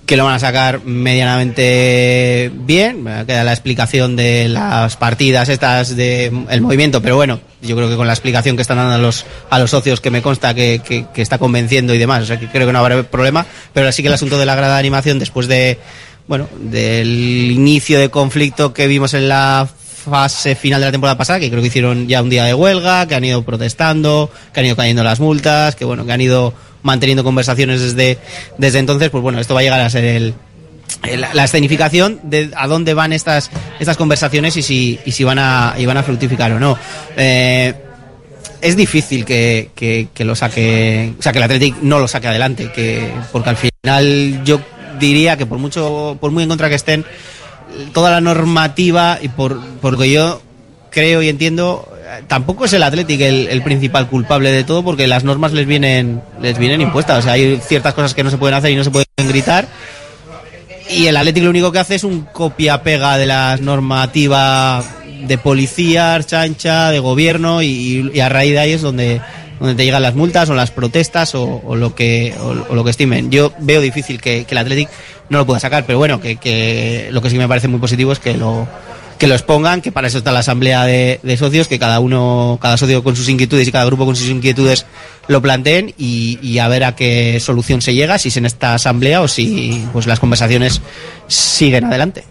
que lo van a sacar medianamente bien. Queda la explicación de las partidas estas de el movimiento, pero bueno, yo creo que con la explicación que están dando a los a los socios que me consta que, que- que está convenciendo y demás, o sea que creo que no habrá problema, pero sí que el asunto de la grada de animación después de bueno, del inicio de conflicto que vimos en la fase final de la temporada pasada, que creo que hicieron ya un día de huelga, que han ido protestando, que han ido cayendo las multas, que bueno, que han ido manteniendo conversaciones desde, desde entonces, pues bueno, esto va a llegar a ser el, la, escenificación de a dónde van estas estas conversaciones y si, y si van a y van a fructificar o no. Eh, es difícil que, que, que lo saque, o sea, que el Athletic no lo saque adelante, que porque al final yo diría que por mucho, por muy en contra que estén, toda la normativa y por porque yo creo y entiendo tampoco es el Athletic el, principal culpable de todo porque las normas les vienen les vienen impuestas o sea hay ciertas cosas que no se pueden hacer y no se pueden gritar y el Athletic lo único que hace es un copia pega de las normativas de policía, chancha, de gobierno y, a raíz de ahí es donde donde te llegan las multas o las protestas o, lo que o, lo que estimen. Yo veo difícil que, que el Athletic no lo pueda sacar, pero bueno, que, que lo que sí me parece muy positivo es que lo que lo expongan, que para eso está la asamblea de, de socios, que cada uno, cada socio con sus inquietudes y cada grupo con sus inquietudes lo planteen y, y a ver a qué solución se llega, si es en esta asamblea o si pues las conversaciones siguen adelante.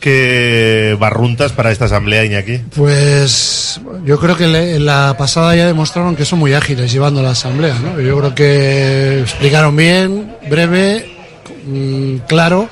¿Qué barruntas para esta asamblea, Iñaki? Pues yo creo que le- en la pasada ya demostraron que son muy ágiles llevando la asamblea, ¿no? Yo creo que explicaron bien, breve, mm, claro.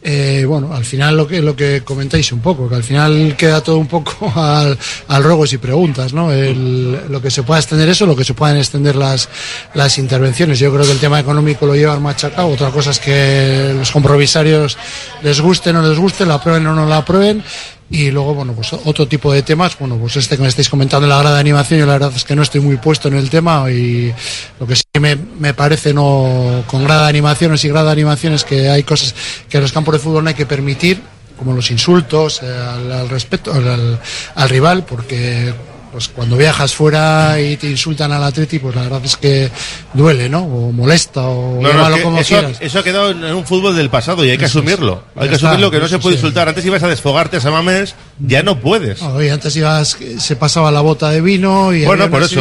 Eh, bueno, al final lo que lo que comentáis un poco, que al final queda todo un poco (laughs) al, al ruegos y preguntas, ¿no? El- lo que se pueda extender eso, lo que se puedan extender las, las intervenciones. Yo creo que el tema económico lo llevan machacado. Otra cosa es que los compromisarios les guste o no les guste, la aprueben o no la aprueben. Y luego, bueno, pues otro tipo de temas, bueno, pues este que me estáis comentando en la grada de animación, yo la verdad es que no estoy muy puesto en el tema y lo que sí me, me parece no con grada de animaciones y grada de animaciones que hay cosas que en los campos de fútbol no hay que permitir, como los insultos eh, al, al respeto, al- al rival, porque pues cuando viajas fuera y te insultan al Atleti, pues la verdad es que duele, ¿no? O molesta, o No, no, llámalo es que como eso, quieras. eso ha quedado en un fútbol del pasado y hay que Eso asumirlo. Hay que está, asumirlo que no se puede sí. insultar. Antes ibas a desfogarte a Samamés, ya no puedes. No, y antes ibas, se pasaba la bota de vino y Bueno, por eso.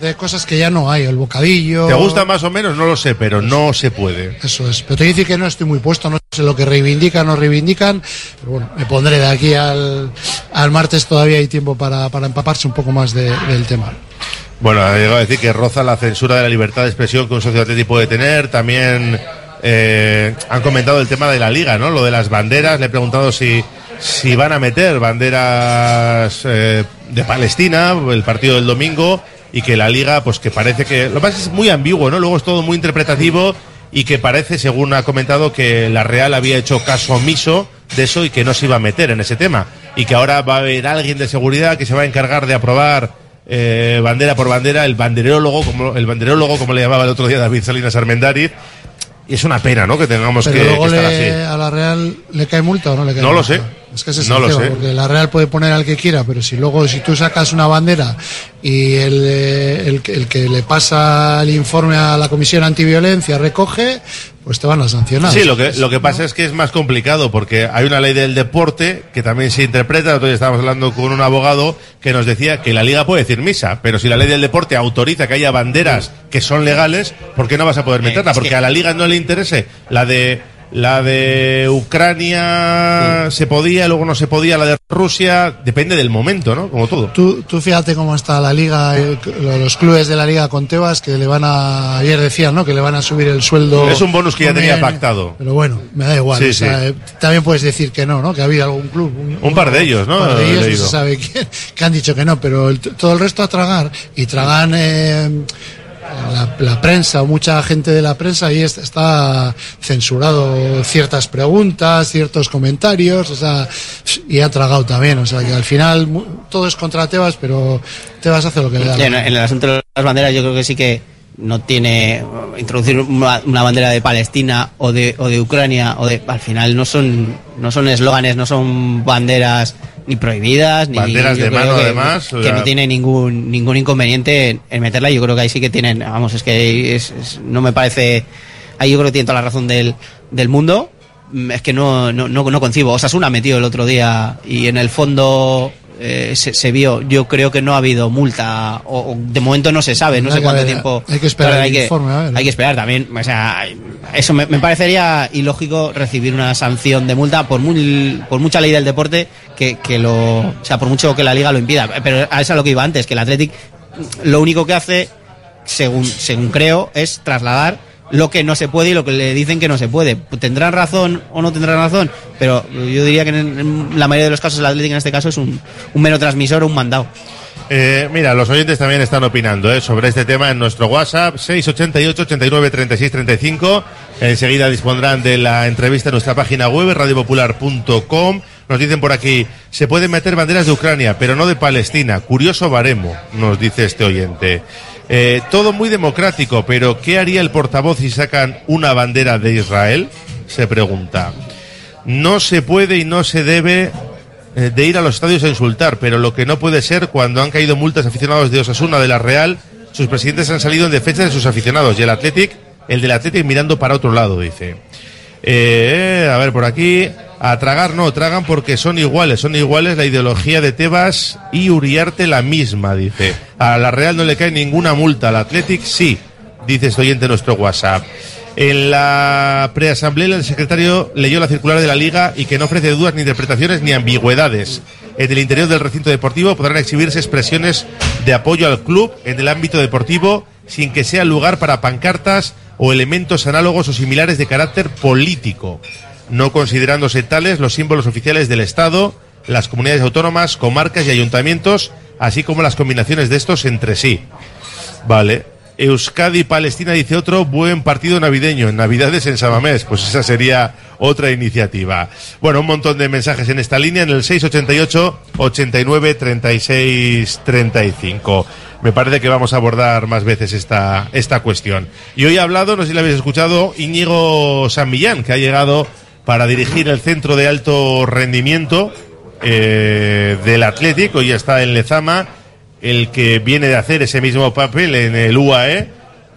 de cosas que ya no hay, el bocadillo. ¿Te gusta más o menos? No lo sé, pero no se puede. Eso es. Pero te dice que no estoy muy puesto, no sé lo que reivindican o reivindican, pero bueno, me pondré de aquí al, al martes todavía hay tiempo para, para empaparse un poco más de- del tema. Bueno, ha llegado a decir que roza la censura de la libertad de expresión que un socio atlético puede tener. También eh, han comentado el tema de la liga, ¿no? Lo de las banderas. Le he preguntado si, si van a meter banderas eh, de Palestina, el partido del domingo, y que la liga, pues que parece que. Lo que pasa es que es muy ambiguo, ¿no? Luego es todo muy interpretativo y que parece, según ha comentado, que la Real había hecho caso omiso de eso y que no se iba a meter en ese tema. Y que ahora va a haber alguien de seguridad que se va a encargar de aprobar eh, bandera por bandera, el banderólogo, como el banderólogo, como le llamaba el otro día David Salinas Armendariz. Y es una pena, ¿no? Que tengamos Pero que, luego que estar le- así. a la Real le cae multa o no le cae No lo sé. Es que ese es No el lo tema, sé. porque la Real puede poner al que quiera, pero si luego, si tú sacas una bandera y el, eh, el, que- el que le pasa el informe a la Comisión Antiviolencia recoge, pues te van a sancionar. Sí, lo que, lo que pasa es que es más complicado porque hay una ley del deporte que también se interpreta. Entonces estábamos hablando con un abogado que nos decía que la liga puede decir misa, pero si la ley del deporte autoriza que haya banderas que son legales, ¿por qué no vas a poder meterla? es Porque que- a la liga no le interese la de la de Ucrania se podía, luego no se podía, la de Rusia, depende del momento, ¿no? Como todo. Tú, tú fíjate cómo está la liga, los clubes de la liga con Tebas, que le van a, ayer decían, ¿no? Que le van a subir el sueldo. Es un bonus que ya tenía pactado. Pero bueno, me da igual. Sí, o sea, sí. eh, También puedes decir que no, ¿no? Que ha habido algún club. Un par de ellos, ¿no? Un par de ellos, no se sabe quién, que han dicho que no, pero el- todo el resto a tragar. Y tragan eh, la, la prensa o mucha gente de la prensa ahí es- está censurado ciertas preguntas, ciertos comentarios, o sea, y ha tragado también. O sea, que al final todo es contra Tebas, pero Tebas hace lo que le da. en el asunto de las banderas, yo creo que sí que no tiene introducir una, una bandera de Palestina o de, o de Ucrania o de al final no son no son eslóganes, no son banderas ni prohibidas ni Banderas de mano, que, además, que sea- no tiene ningún ningún inconveniente en, en meterla. Yo creo que ahí sí que tienen, vamos, es que es- es- no me parece ahí yo creo que tienen toda la razón del, del mundo. Es que no, no, no, no concibo. Osasuna metió el otro día y en el fondo eh, se, se vio. Yo creo que no ha habido multa o, o de momento no se sabe. No sé cuánto ver, tiempo. hay que esperar Claro, el informe, a ver. hay que esperar también. O sea, eso me, me parecería ilógico recibir una sanción de multa por, muy, por mucha ley del deporte que, que lo. O sea, por mucho que la liga lo impida. Pero a eso es lo que iba antes, que el Athletic lo único que hace, según, según creo, es trasladar lo que no se puede y lo que le dicen que no se puede. Tendrán razón o no tendrán razón, pero yo diría que en, la mayoría de los casos el Atlético en este caso es un, un mero transmisor o un mandado. Eh, mira, los oyentes también están opinando eh, sobre este tema en nuestro WhatsApp 688 89 36 35. Enseguida dispondrán de la entrevista en nuestra página web radiopopular.com. Nos dicen por aquí, se pueden meter banderas de Ucrania, pero no de Palestina. Curioso baremo, nos dice este oyente. Eh, todo muy democrático, pero ¿qué haría el portavoz si sacan una bandera de Israel? Se pregunta. No se puede y no se debe eh, de ir a los estadios a insultar, pero lo que no puede ser cuando han caído multas aficionados de Osasuna de la Real, sus presidentes han salido en defensa de sus aficionados y el Athletic, el del Athletic mirando para otro lado, dice. Eh, a ver por aquí, a tragar no, tragan porque son iguales, son iguales la ideología de Tebas y Uriarte la misma, dice. A la Real no le cae ninguna multa, al Athletic sí, dice este oyente en nuestro WhatsApp. En la preasamblea el secretario leyó la circular de la liga y que no ofrece dudas ni interpretaciones ni ambigüedades. En el interior del recinto deportivo podrán exhibirse expresiones de apoyo al club en el ámbito deportivo sin que sea lugar para pancartas o elementos análogos o similares de carácter político, no considerándose tales los símbolos oficiales del Estado, las comunidades autónomas, comarcas y ayuntamientos, así como las combinaciones de estos entre sí. Vale. Euskadi Palestina dice otro buen partido navideño en Navidades en Samamés. Pues esa sería otra iniciativa. Bueno, un montón de mensajes en esta línea en el 688 89 36 35. Me parece que vamos a abordar más veces esta, esta cuestión. Y hoy ha hablado, no sé si lo habéis escuchado, Íñigo San Millán, que ha llegado para dirigir el centro de alto rendimiento eh, del Atlético y está en Lezama el que viene de hacer ese mismo papel en el UAE,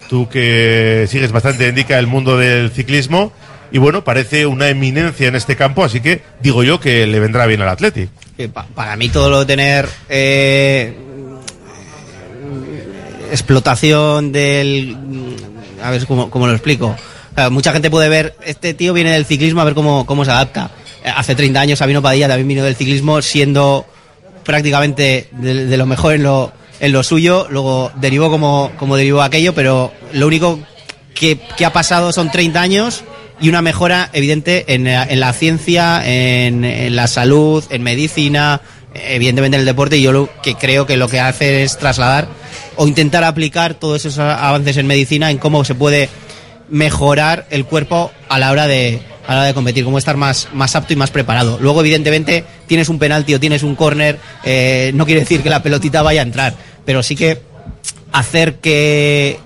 tú que sigues bastante indica el mundo del ciclismo, y bueno, parece una eminencia en este campo, así que digo yo que le vendrá bien al pa- para mí todo lo de tener eh, explotación del... A ver cómo lo explico. Sea, mucha gente puede ver, este tío viene del ciclismo a ver cómo, cómo se adapta. Eh, Hace 30 años Sabino Padilla también vino del ciclismo siendo prácticamente de, lo mejor en lo, en lo suyo, luego derivó como, como derivó aquello, pero lo único que, que ha pasado son 30 años y una mejora evidente en, la- en la ciencia, en, en la salud, en medicina, evidentemente en el deporte, y yo lo que creo que lo que hace es trasladar o intentar aplicar todos esos avances en medicina en cómo se puede mejorar el cuerpo a la hora de a la hora de competir, cómo estar más, más apto y más preparado. Luego, evidentemente, tienes un penalti o tienes un córner, eh, no quiere decir que la pelotita vaya a entrar, pero sí que hacer que,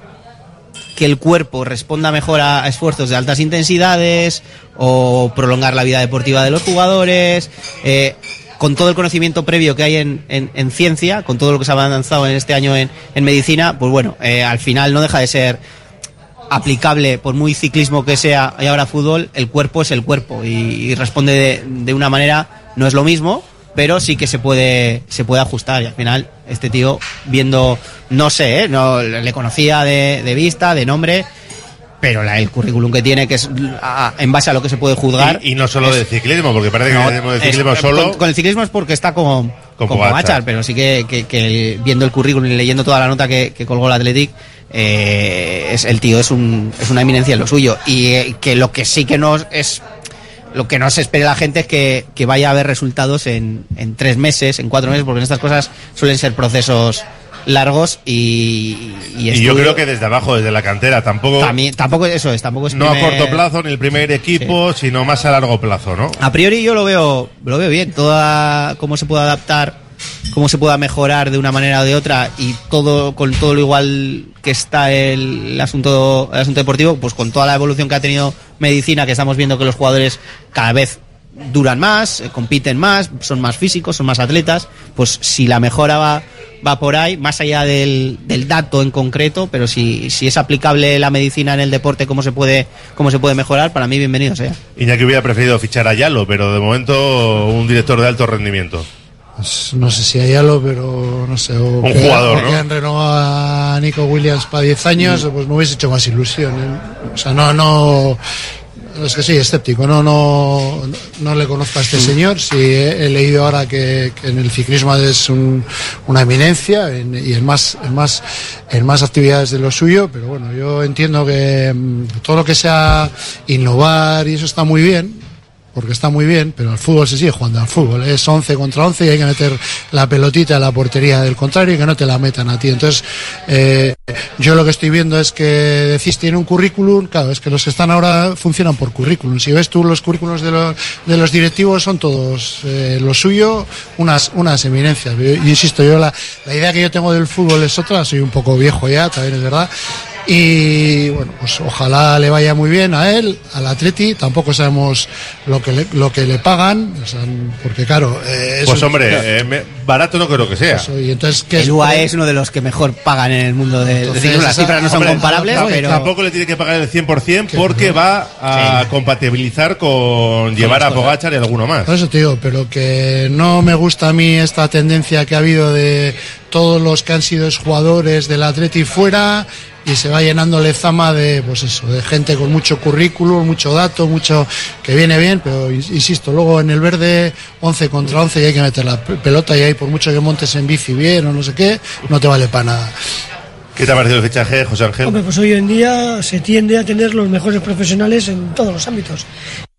que el cuerpo responda mejor a, esfuerzos de altas intensidades o prolongar la vida deportiva de los jugadores, eh, con todo el conocimiento previo que hay en, en- en ciencia, con todo lo que se ha avanzado en este año en, en medicina, pues bueno, eh, al final no deja de ser aplicable, por muy ciclismo que sea y ahora fútbol, el cuerpo es el cuerpo y, y responde de, de una manera, no es lo mismo, pero sí que se puede, se puede ajustar y al final este tío viendo, no sé, ¿eh? no, le conocía de, de vista, de nombre, pero la- el currículum que tiene, que es a- en base a lo que se puede juzgar. Y, y no solo es- de ciclismo, porque parece que no, tenemos de ciclismo con- solo. Con, el ciclismo es porque está con, Con con pero sí que, que- que viendo el currículum y leyendo toda la nota que, que colgó el Athletic, eh, es, el tío es, un, es una eminencia en lo suyo. Y eh, que lo que sí que no es. Lo que no se espera la gente es que, que vaya a haber resultados en, en tres meses, en cuatro meses, porque en estas cosas suelen ser procesos largos y, y, Y yo creo que desde abajo, desde la cantera, tampoco. También, tampoco eso es, tampoco es no a corto plazo ni el primer equipo, sino más a largo plazo, ¿no? A priori yo lo veo, lo veo bien, toda cómo se puede adaptar, cómo se pueda mejorar de una manera o de otra y todo con todo lo igual que está el, el asunto el asunto deportivo, pues con toda la evolución que ha tenido medicina, que estamos viendo que los jugadores cada vez duran más, eh, compiten más, son más físicos, son más atletas, pues si la mejora va va por ahí, más allá del, del dato en concreto, pero si, si es aplicable la medicina en el deporte, cómo se puede, cómo se puede mejorar, para mí bienvenido sea. Iñaki hubiera preferido fichar a Yalo, pero de momento un director de alto rendimiento. Pues no sé si hay algo, pero no sé. O Un que- jugador, o que ¿no? han renovado a Nico Williams para 10 años, pues me hubiese hecho más ilusión. ¿eh? O sea, no, no. Es que sí, escéptico. No, no, no le conozco a este señor. Sí, he, he leído ahora que, que en el ciclismo es un- una eminencia en- y en más, en más, en más actividades de lo suyo. Pero bueno, yo entiendo que mm, todo lo que sea innovar y eso está muy bien. Porque está muy bien, pero el fútbol se sigue jugando al fútbol. Es 11 contra 11 y hay que meter la pelotita en la portería del contrario y que no te la metan a ti. Entonces, eh, yo lo que estoy viendo es que decís tiene un currículum, claro, es que los que están ahora funcionan por currículum. Si ves tú los currículums de los, de los directivos son todos eh, lo suyo, unas, unas eminencias. Yo insisto, yo la, la idea que yo tengo del fútbol es otra, soy un poco viejo ya, también es verdad. Y bueno, pues ojalá le vaya muy bien a él, al Atleti, tampoco sabemos lo que le, lo que le pagan, o sea, porque claro, eh, es Pues un- hombre, eh, me- barato no creo que sea. Eso, y entonces, ¿qué El UAE es uno de los que mejor pagan en el mundo Entonces, ciclismo. Las cifras no son hombre, comparables, pero... Tampoco le tiene que pagar el 100% porque va a compatibilizar con llevar a Pogachar y alguno más. Por eso te digo, pero que no me gusta a mí esta tendencia que ha habido de todos los que han sido jugadores del Atleti fuera y se va llenando Lezama de pues eso, de gente con mucho currículum, mucho dato, mucho que viene bien, pero ins- insisto, luego en el verde 11 contra 11 y hay que meter la pe- pelota y ahí por mucho que montes en bici bien o no sé qué, no te vale para nada. ¿Qué te ha parecido el fichaje, José Ángel? Hombre, pues hoy en día se tiende a tener los mejores profesionales en todos los ámbitos.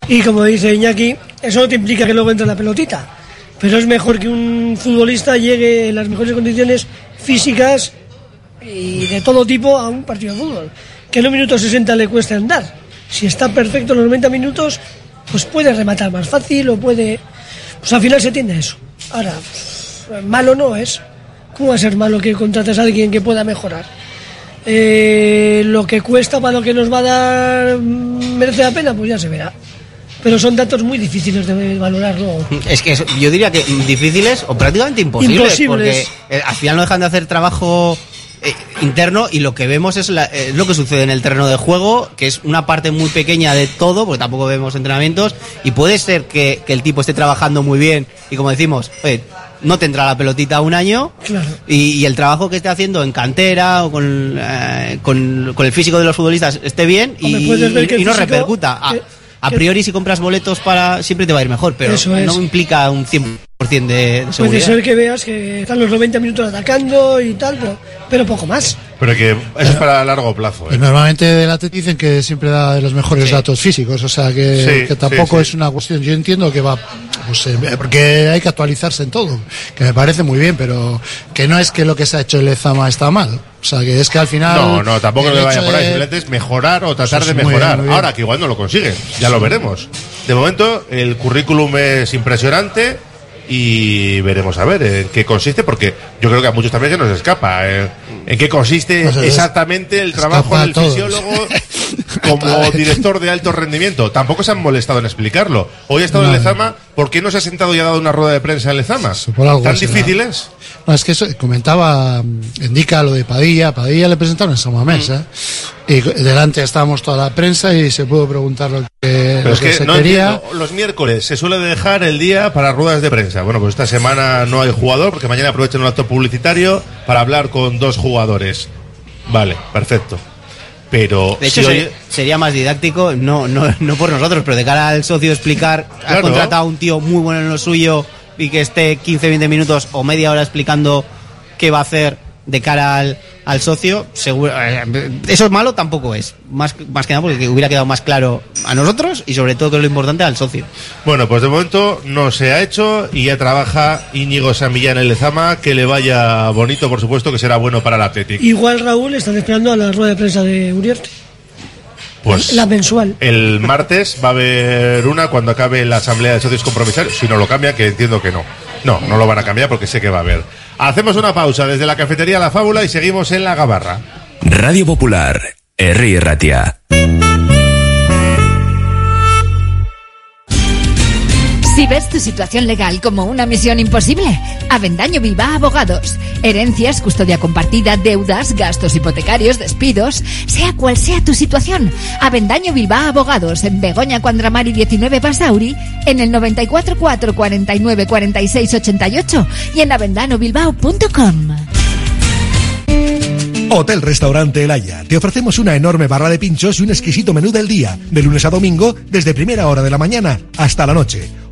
Y como dice Iñaki, eso no te implica que luego entre la pelotita. Pero es mejor que un futbolista llegue en las mejores condiciones físicas y de todo tipo a un partido de fútbol. Que en un minuto 60 le cuesta andar. Si está perfecto en los 90 minutos, pues puede rematar más fácil o puede... Pues al final se tiende eso. Ahora, pues, malo no es. ¿Cómo va a ser malo que contrates a alguien que pueda mejorar? Eh, lo que cuesta para lo que nos va a dar mm, merece la pena, pues ya se verá. Pero son datos muy difíciles de valorar luego. Es que yo diría que difíciles o prácticamente imposibles, Imposibles. porque eh, al final no dejan de hacer trabajo eh, interno y lo que vemos es, la- es lo que sucede en el terreno de juego, que es una parte muy pequeña de todo, porque tampoco vemos entrenamientos, y puede ser que, que el tipo esté trabajando muy bien y como decimos, oye, no tendrá la pelotita un año, Claro. y, y el trabajo que esté haciendo en cantera o con, eh, con, con el físico de los futbolistas esté bien y, no repercuta. A, que- a priori, si compras boletos para siempre te va a ir mejor, pero Eso es. no implica un 100% de, de Puede seguridad. ser que veas que están los 90 minutos atacando y tal, pero, pero poco más. Pero que eso es para largo plazo. ¿eh? Pues normalmente del Atleti dicen que siempre da de los mejores datos físicos, o sea que, Sí, que tampoco sí, es una cuestión. Yo entiendo que va, pues, eh, porque hay que actualizarse en todo, que me parece muy bien, pero que no es que lo que se ha hecho en Lezama está mal. O sea que es que al final. No, no, tampoco el le vaya por ahí. Simplemente es mejorar o tratar de bien, mejorar. muy bien. Ahora que igual no lo consiguen, ya lo veremos. De momento, el currículum es impresionante y veremos a ver en qué consiste, porque yo creo que a muchos también se nos escapa. eh, en qué consiste exactamente el trabajo del fisiólogo como (laughs) director de alto rendimiento. Tampoco se han molestado en explicarlo. Hoy ha estado en No. Lezama, ¿por qué no se ha sentado y ha dado una rueda de prensa en Lezama? ¿Tan difícil es? No, es que eso, comentaba, mm, indica lo de Padilla. Padilla le presentaron en San Mamés, Mm. ¿eh? Y delante estábamos toda la prensa y se pudo preguntar lo que, Pero es que se no quería. entiendo. Los miércoles se suele dejar el día para ruedas de prensa. Bueno, pues esta semana no hay jugador porque mañana aprovechan un acto publicitario para hablar con dos jugadores. Vale, perfecto. Pero De hecho, si se- hoy- sería más didáctico, no, no, no por nosotros, pero de cara al socio explicar, ha contratado a un tío muy bueno en lo suyo y que esté 15-20 minutos o media hora explicando qué va a hacer de cara al, al socio, seguro, eh, eso es malo, tampoco es. Más, más que nada porque hubiera quedado más claro a nosotros y sobre todo, que es lo importante, al socio. Bueno, pues de momento no se ha hecho y ya trabaja Íñigo Samillán en Lezama. Que le vaya bonito, por supuesto, que será bueno para el Athletic. Igual Raúl están esperando a la rueda de prensa de Uriarte, Pues la mensual. el martes va a haber una cuando acabe la asamblea de socios compromisarios. Si no lo cambia, que entiendo que no. No, no lo van a cambiar porque sé que va a haber. Hacemos una pausa desde la cafetería La Fábula y seguimos en la Gabarra. Radio Popular, Herri Ratia. Si ves tu situación legal como una misión imposible, Avendaño Bilbao Abogados. Herencias, custodia compartida, deudas, gastos hipotecarios, despidos, sea cual sea tu situación. Avendaño Bilbao Abogados en Begoña Cuandramari 19 Basauri, en el 94 4 49 46 88 y en avendanobilbao.com. Hotel Restaurante El Haya. Te ofrecemos una enorme barra de pinchos y un exquisito menú del día, de lunes a domingo, desde primera hora de la mañana hasta la noche.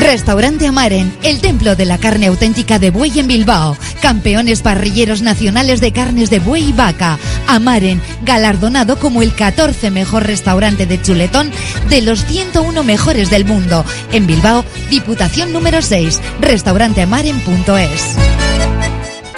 Restaurante Amaren, el templo de la carne auténtica de buey en Bilbao. Campeones parrilleros nacionales de carnes de buey y vaca. Amaren, galardonado como el 14 mejor restaurante de chuletón de los 101 mejores del mundo. En Bilbao, Diputación número 6, restauranteamaren.es.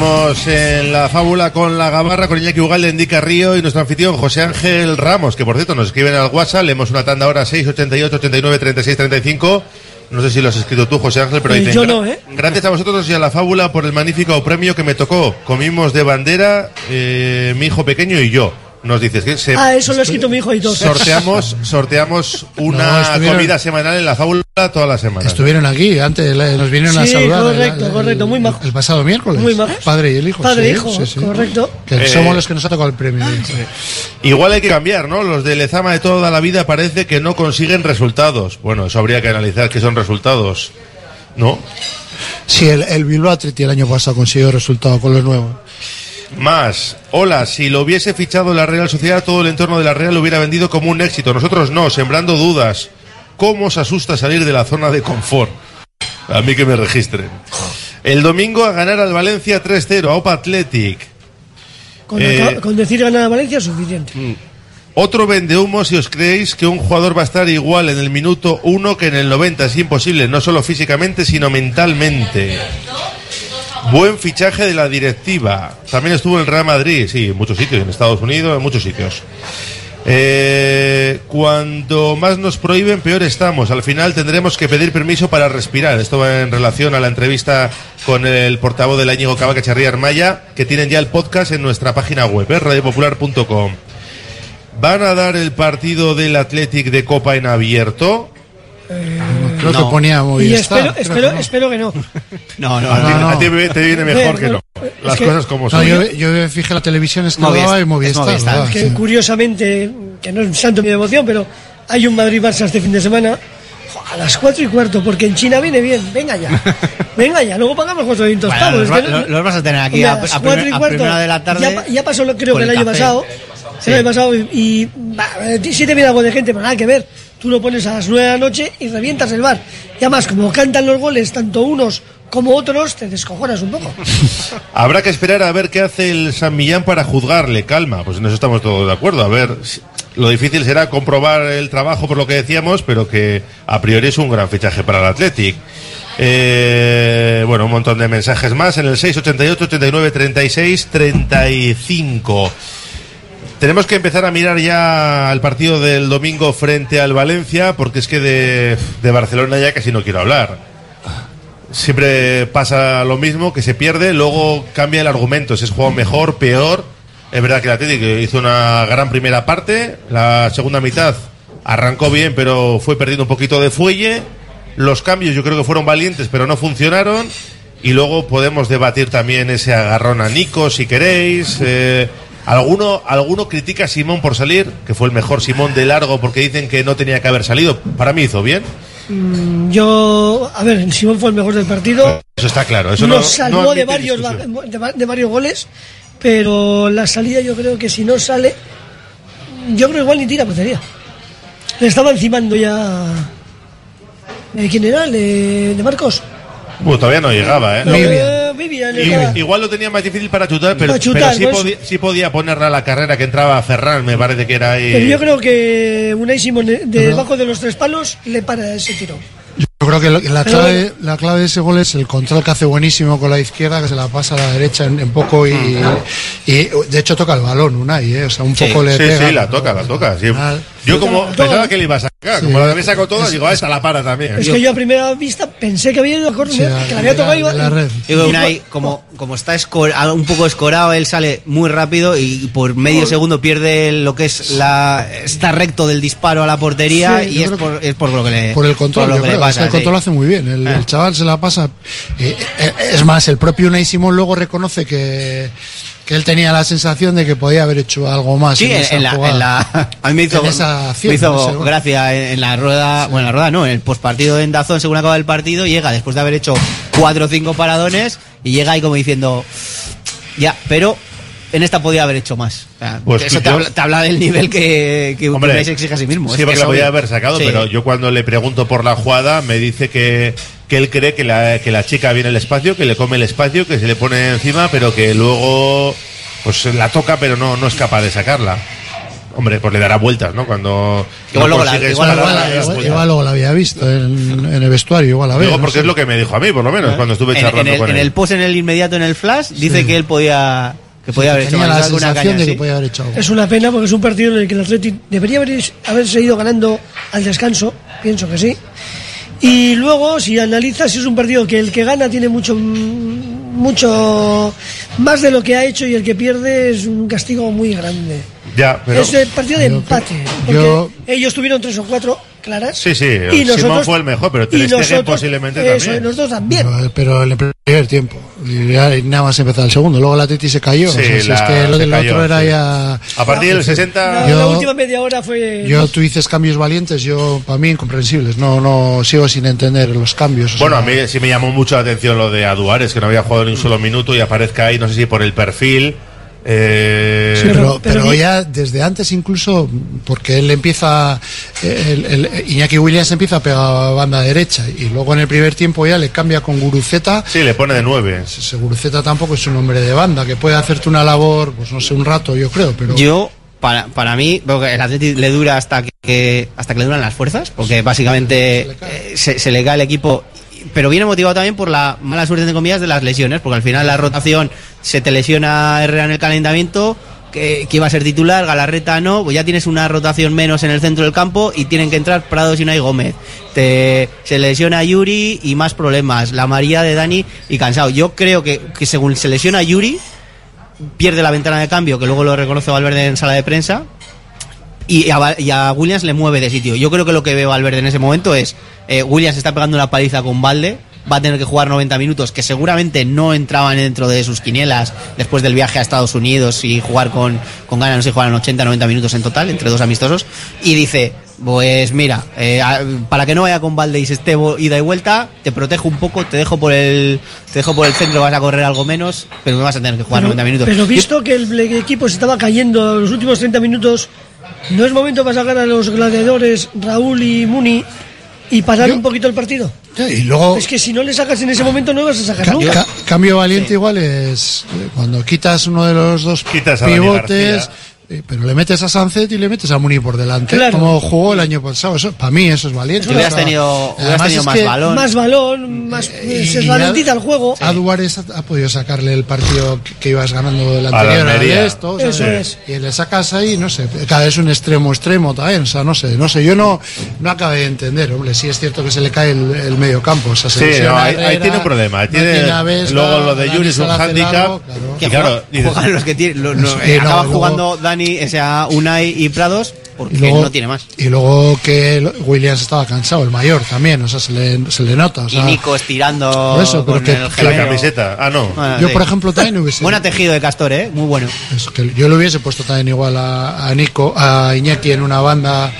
Seguimos en la fábula con la gabarra, con Iñaki Ugalde, Indica Río y nuestro anfitrión José Ángel Ramos, que por cierto nos escriben al WhatsApp, leemos una tanda ahora 688 89 36 35. No sé si lo has escrito tú, José Ángel, pero Eh, dicen, yo no, ¿eh? Gracias a vosotros y a la fábula por el magnífico premio que me tocó. Comimos de bandera eh, mi hijo pequeño y yo. Nos dices que se Ah, eso lo ha escrito mi hijo y todo. sorteamos sorteamos una No, comida semanal en la fábula toda la semana. Estuvieron aquí, antes nos vinieron a saludar. correcto, el- correcto, muy majo. El pasado miércoles. Muy majos. Padre y el hijo. Padre e sí, hijo, sí, sí. correcto. Que Eh, somos los que nos ha tocado el premio. Igual hay que cambiar, ¿no? Los de Lezama de toda la vida parece que no consiguen resultados. Bueno, eso habría que analizar qué son resultados. ¿No? Sí, el, el Bilbao Athletic el año pasado consiguió resultado con los nuevos. Más. Hola, si lo hubiese fichado la Real Sociedad, todo el entorno de la Real lo hubiera vendido como un éxito. Nosotros no, sembrando dudas. ¿Cómo os asusta salir de la zona de confort? A mí que me registren. El domingo a ganar al Valencia 3-0, a Opa Athletic. Con, Eh, con decir ganar a Valencia es suficiente. Otro vende humo si os creéis que un jugador va a estar igual en el minuto 1 que en el 90. Es imposible, no solo físicamente, sino mentalmente. Buen fichaje de la directiva. También estuvo en el Real Madrid, sí, en muchos sitios, en Estados Unidos, en muchos sitios. Eh, cuando más nos prohíben, peor estamos. Al final tendremos que pedir permiso para respirar. Esto va en relación a la entrevista con el portavoz del Íñigo Cava Cacharría Armaya, que tienen ya el podcast en nuestra página web, ¿eh? radiopopular.com. ¿Van a dar el partido del Athletic de Copa en abierto? Creo No. que ponía muy Y espero, espero, espero que no. (laughs) No, no, A ti, no. a ti te viene mejor que no. Las Es que- cosas como No, son. yo, yo fijé la televisión es que lo Movistar, es. Que curiosamente, que no es santo mi devoción, pero hay un Madrid-Barça este fin de semana. A las cuatro y cuarto, porque en China viene bien. Venga ya. (laughs) Venga ya, luego pagamos 400 Bueno, pavos. los, que no- los vas a tener aquí a, a las a primer- y a cuarto. primera de la tarde. Ya, ya pasó, lo- creo que el el año pasado. Sí. El año pasado y, y bah, eh, sí te viene algo de gente, pero nada que ver. Tú lo pones a las nueve de la noche y revientas el bar. Y además, como cantan los goles, tanto unos como otros, te descojonas un poco. (laughs) Habrá que esperar a ver qué hace el San Millán para juzgarle. Calma, pues en eso estamos todos de acuerdo. A ver, lo difícil será comprobar el trabajo por lo que decíamos, pero que a priori es un gran fichaje para el Athletic. Eh, bueno, un montón de mensajes más en el 688 89 36 35. Tenemos que empezar a mirar ya el partido del domingo frente al Valencia, porque es que de, de Barcelona ya casi no quiero hablar. Siempre pasa lo mismo, que se pierde, luego cambia el argumento, si es juego mejor, peor. Es verdad que el Atlético hizo una gran primera parte, la segunda mitad arrancó bien, pero fue perdiendo un poquito de fuelle. Los cambios yo creo que fueron valientes, pero no funcionaron. Y luego podemos debatir también ese agarrón a Nico, si queréis. Eh, alguno, alguno critica a Simón por salir, que fue el mejor Simón de largo, porque dicen que no tenía que haber salido. Para mí hizo bien. Mm, Yo, a ver, Simón fue el mejor del partido. Eso está claro. Eso no, Nos salvó no de, varios, de, de varios goles, pero la salida yo creo que si no sale, yo creo igual ni tira portería. Le estaba encimando ya. ¿De quién era? ¿El ¿De, de Marcos? Bueno, todavía no llegaba, ¿eh? Eh, Vivian, Igual lo tenía más difícil para chutar, pero, Para chutar, pero sí, pues. podía, sí podía ponerla a la carrera que entraba Ferran, me parece que era ahí. Pero yo creo que Unai Simón de- debajo de los tres palos le para ese tiro. Yo creo que la clave, la clave de ese gol es el control que hace buenísimo con la izquierda, que se la pasa a la derecha en, en poco y, y de hecho toca el balón Unai, ¿eh? o sea, un Sí, poco le sí, pega. sí, la toca, la toca. sí. Yo como pensaba que le iba a sacar, como la había sacado todas, digo, a esta la para también. Es que yo a primera vista pensé que había ido a córner, Sí, que la había tocado y iba- de la red. Creo Unai, como, como está escor- a- un poco escorado, él sale muy rápido y por medio segundo pierde lo que es la está recto del disparo a la portería Sí, y es creo por, es por lo que le Por el control, por lo que le creo, es que pasa, el control lo sí. hace muy bien. El, el chaval se la pasa. eh, eh, es más, el propio Unai Simón luego reconoce que, que él tenía la sensación de que podía haber hecho algo más. Sí, en, esa en la, en la- a mí me hizo, acción, me gracia en, en la rueda, bueno, en la rueda no, en el postpartido en Dazón, según acaba el partido, llega después de haber hecho cuatro o cinco paradones y llega ahí como diciendo, ya, pero en esta podía haber hecho más. Pues eso te yo- habla, te habla del nivel que, que Hombre, exige a sí mismo. Sí, es porque la podía haber sacado, Sí. pero yo cuando le pregunto por la jugada me dice que, que él cree que la, que la chica viene el espacio, que le come el espacio, que se le pone encima, pero que luego pues la toca, pero no, no es capaz de sacarla. Hombre, pues le dará vueltas, ¿no? Cuando Igual no luego la- igual Igual, igual luego había visto en, en el vestuario, igual la veo. No porque sé. es lo que me dijo a mí, por lo menos, cuando estuve En, charlando en el, con en él. el post en el inmediato en el flash dice que él podía que podía haber hecho Tenía más la alguna sensación caña, de que sí. podía haber hecho algo. Es una pena porque es un partido en el que el Athletic debería haber, haberse ido ganando al descanso, pienso que sí. Y luego, si analizas, es un partido que el que gana tiene mucho mucho más de lo que ha hecho y el que pierde es un castigo muy grande. Ya, pero... es el partido de empate. Porque yo- ellos tuvieron tres o cuatro claras. Sí, sí, y Simón nosotros- fue el mejor, pero Ter Stegen nosotros- posiblemente eso, también. Nosotros también. Pero, pero en el primer tiempo. Ya- nada más empezar el segundo. Luego el Atleti se cayó. Sí, o sea, si la- es que lo se del cayó, otro era sí. ya. A partir del 60... La, Yo- la última media hora fue. Yo, tú dices cambios valientes, yo, para mí, incomprensibles. No, no, sigo sin entender los cambios. o Bueno, sea, a mí sí me llamó mucho la atención lo de Aduares, que no había jugado ni un solo minuto y aparezca ahí, no sé si por el perfil. Eh, Sí, pero, pero ya desde antes incluso, porque él empieza, el, el- Iñaki Williams empieza a pegar a banda derecha y luego en el primer tiempo ya le cambia con Guruceta. Sí, le pone de nueve. Ese Guruceta tampoco es un hombre de banda, que puede hacerte una labor, pues no sé, un rato yo creo, pero... Yo, para, para mí, el Atleti le dura hasta que hasta que le duran las fuerzas, porque básicamente eh, se, se le cae el equipo, pero viene motivado también por la mala suerte, de comillas, de las lesiones, porque al final la rotación se te lesiona Herrera en el calentamiento, que, que iba a ser titular, Galarreta no, pues ya tienes una rotación menos en el centro del campo y tienen que entrar Prados y Unai Gómez. Te, se lesiona Yuri y más problemas, la María de Dani y cansado. Yo creo que, que según se lesiona Yuri, pierde la ventana de cambio, que luego lo reconoce Valverde en sala de prensa, y a, Val- y a Williams le mueve de sitio. Yo creo que lo que ve Valverde en ese momento es, eh, Williams está pegando una paliza con Valde, va a tener que jugar 90 minutos, que seguramente no entraban dentro de sus quinielas después del viaje a Estados Unidos y jugar con, con ganas, no sé, jugaron 80, 90 minutos en total, entre dos amistosos, y dice, Pues mira, eh, para que no vaya con Valde y se esté ida y vuelta, te protejo un poco, te dejo por el te dejo por el centro, vas a correr algo menos, pero me vas a tener que jugar 90 minutos. Pero visto que el equipo se estaba cayendo los últimos 30 minutos, ¿no es momento para sacar a los gladiadores Raúl y Muni y parar un poquito el partido? Y luego, Es que si no le sacas en ese momento no vas a sacar ca- nunca. ca- cambio valiente igual es eh, cuando quitas uno de los dos Quitas pivotes. Eh, pero le metes a Sánchez y le metes a Muni por delante, Claro. como jugó el año pasado. Eso, para mí eso es valiente. Que hubieras tenido- hubieras tenido más que balón. Más balón, más ya- ralentiza el juego. A Duárez ha, ha podido sacarle el partido que, que ibas ganando del A la anterior de esto, Eso es. Y le sacas ahí, no sé, cada vez un extremo extremo también, o sea, no sé, no sé, yo no no acabé de entender, hombre, sí es cierto que se le cae el, el medio campo, o sea, se Sí, no, ahí, Herrera, ahí tiene un problema. ahí no tiene, a luego lo de Yuri es un handicap. claro. Que Y claro, dices, juegan los que tienen, lo- eh, no, acaba luego- jugando O sea, Unai y Prados, porque Y luego, no tiene más. y luego que Williams estaba cansado, el mayor también, o sea, se le, se le nota. O sea, y Nico estirando eso, con que- el la camiseta. Ah, no. Bueno, yo, sí. por ejemplo, también hubiese. Buena tejido de Castor, ¿eh? Muy bueno. Eso, que yo le hubiese puesto también igual a, a Nico, a Iñaki en una banda,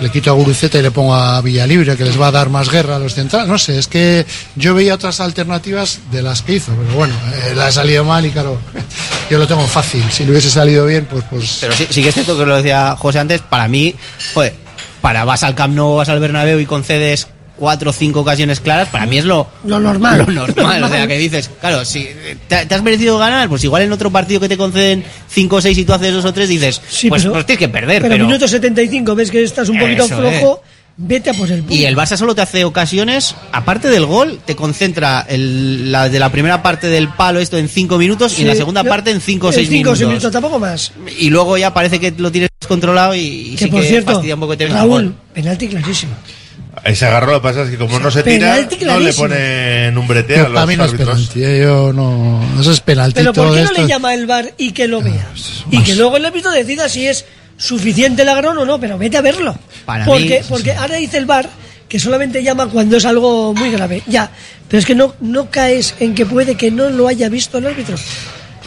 le quito a Guruceta y le pongo a Villalibre, que les va a dar más guerra a los centrales. No sé, es que yo veía otras alternativas de las que hizo, pero bueno, eh, le ha salido mal y claro, (laughs) yo lo tengo fácil. Si le hubiese salido bien, pues. pues Pero sí, sí que es cierto que lo decía José antes, para mí, joder, para vas al Camp Nou, vas al Bernabéu y concedes cuatro o cinco ocasiones claras, para mí es lo, Lo normal. lo normal. (laughs) O sea, que dices, claro, si te, te has merecido ganar, pues igual en otro partido que te conceden cinco o seis y tú haces dos o tres, dices, Sí, pues, pero- pues tienes que perder. Pero, Pero, minuto 75 ves que estás un poquito flojo, vete a por el punto. Y el Barça solo te hace ocasiones, aparte del gol, te concentra el, la de la primera parte del palo esto en cinco minutos y en la segunda parte en cinco o en seis cinco o seis minutos. minutos, tampoco más. Y luego ya parece que lo tienes controlado y, y que sí por que cierto, fastidia un poco que te Raúl, penalti clarísimo. Ahí se agarró, lo que pasa es que como no se tira, penalti no le ponen un brete a Pero los para mí no es árbitros. penalti, eh, yo no. Eso es penaltito Pero ¿por qué no esto. le llama el bar y que lo vea? Y más- que luego el árbitro decida si es suficiente el agarrón o no, pero vete a verlo. Para porque mí- porque ahora dice el bar que solamente llama cuando es algo muy grave. Ya, pero es que no, no caes en que puede que no lo haya visto el árbitro.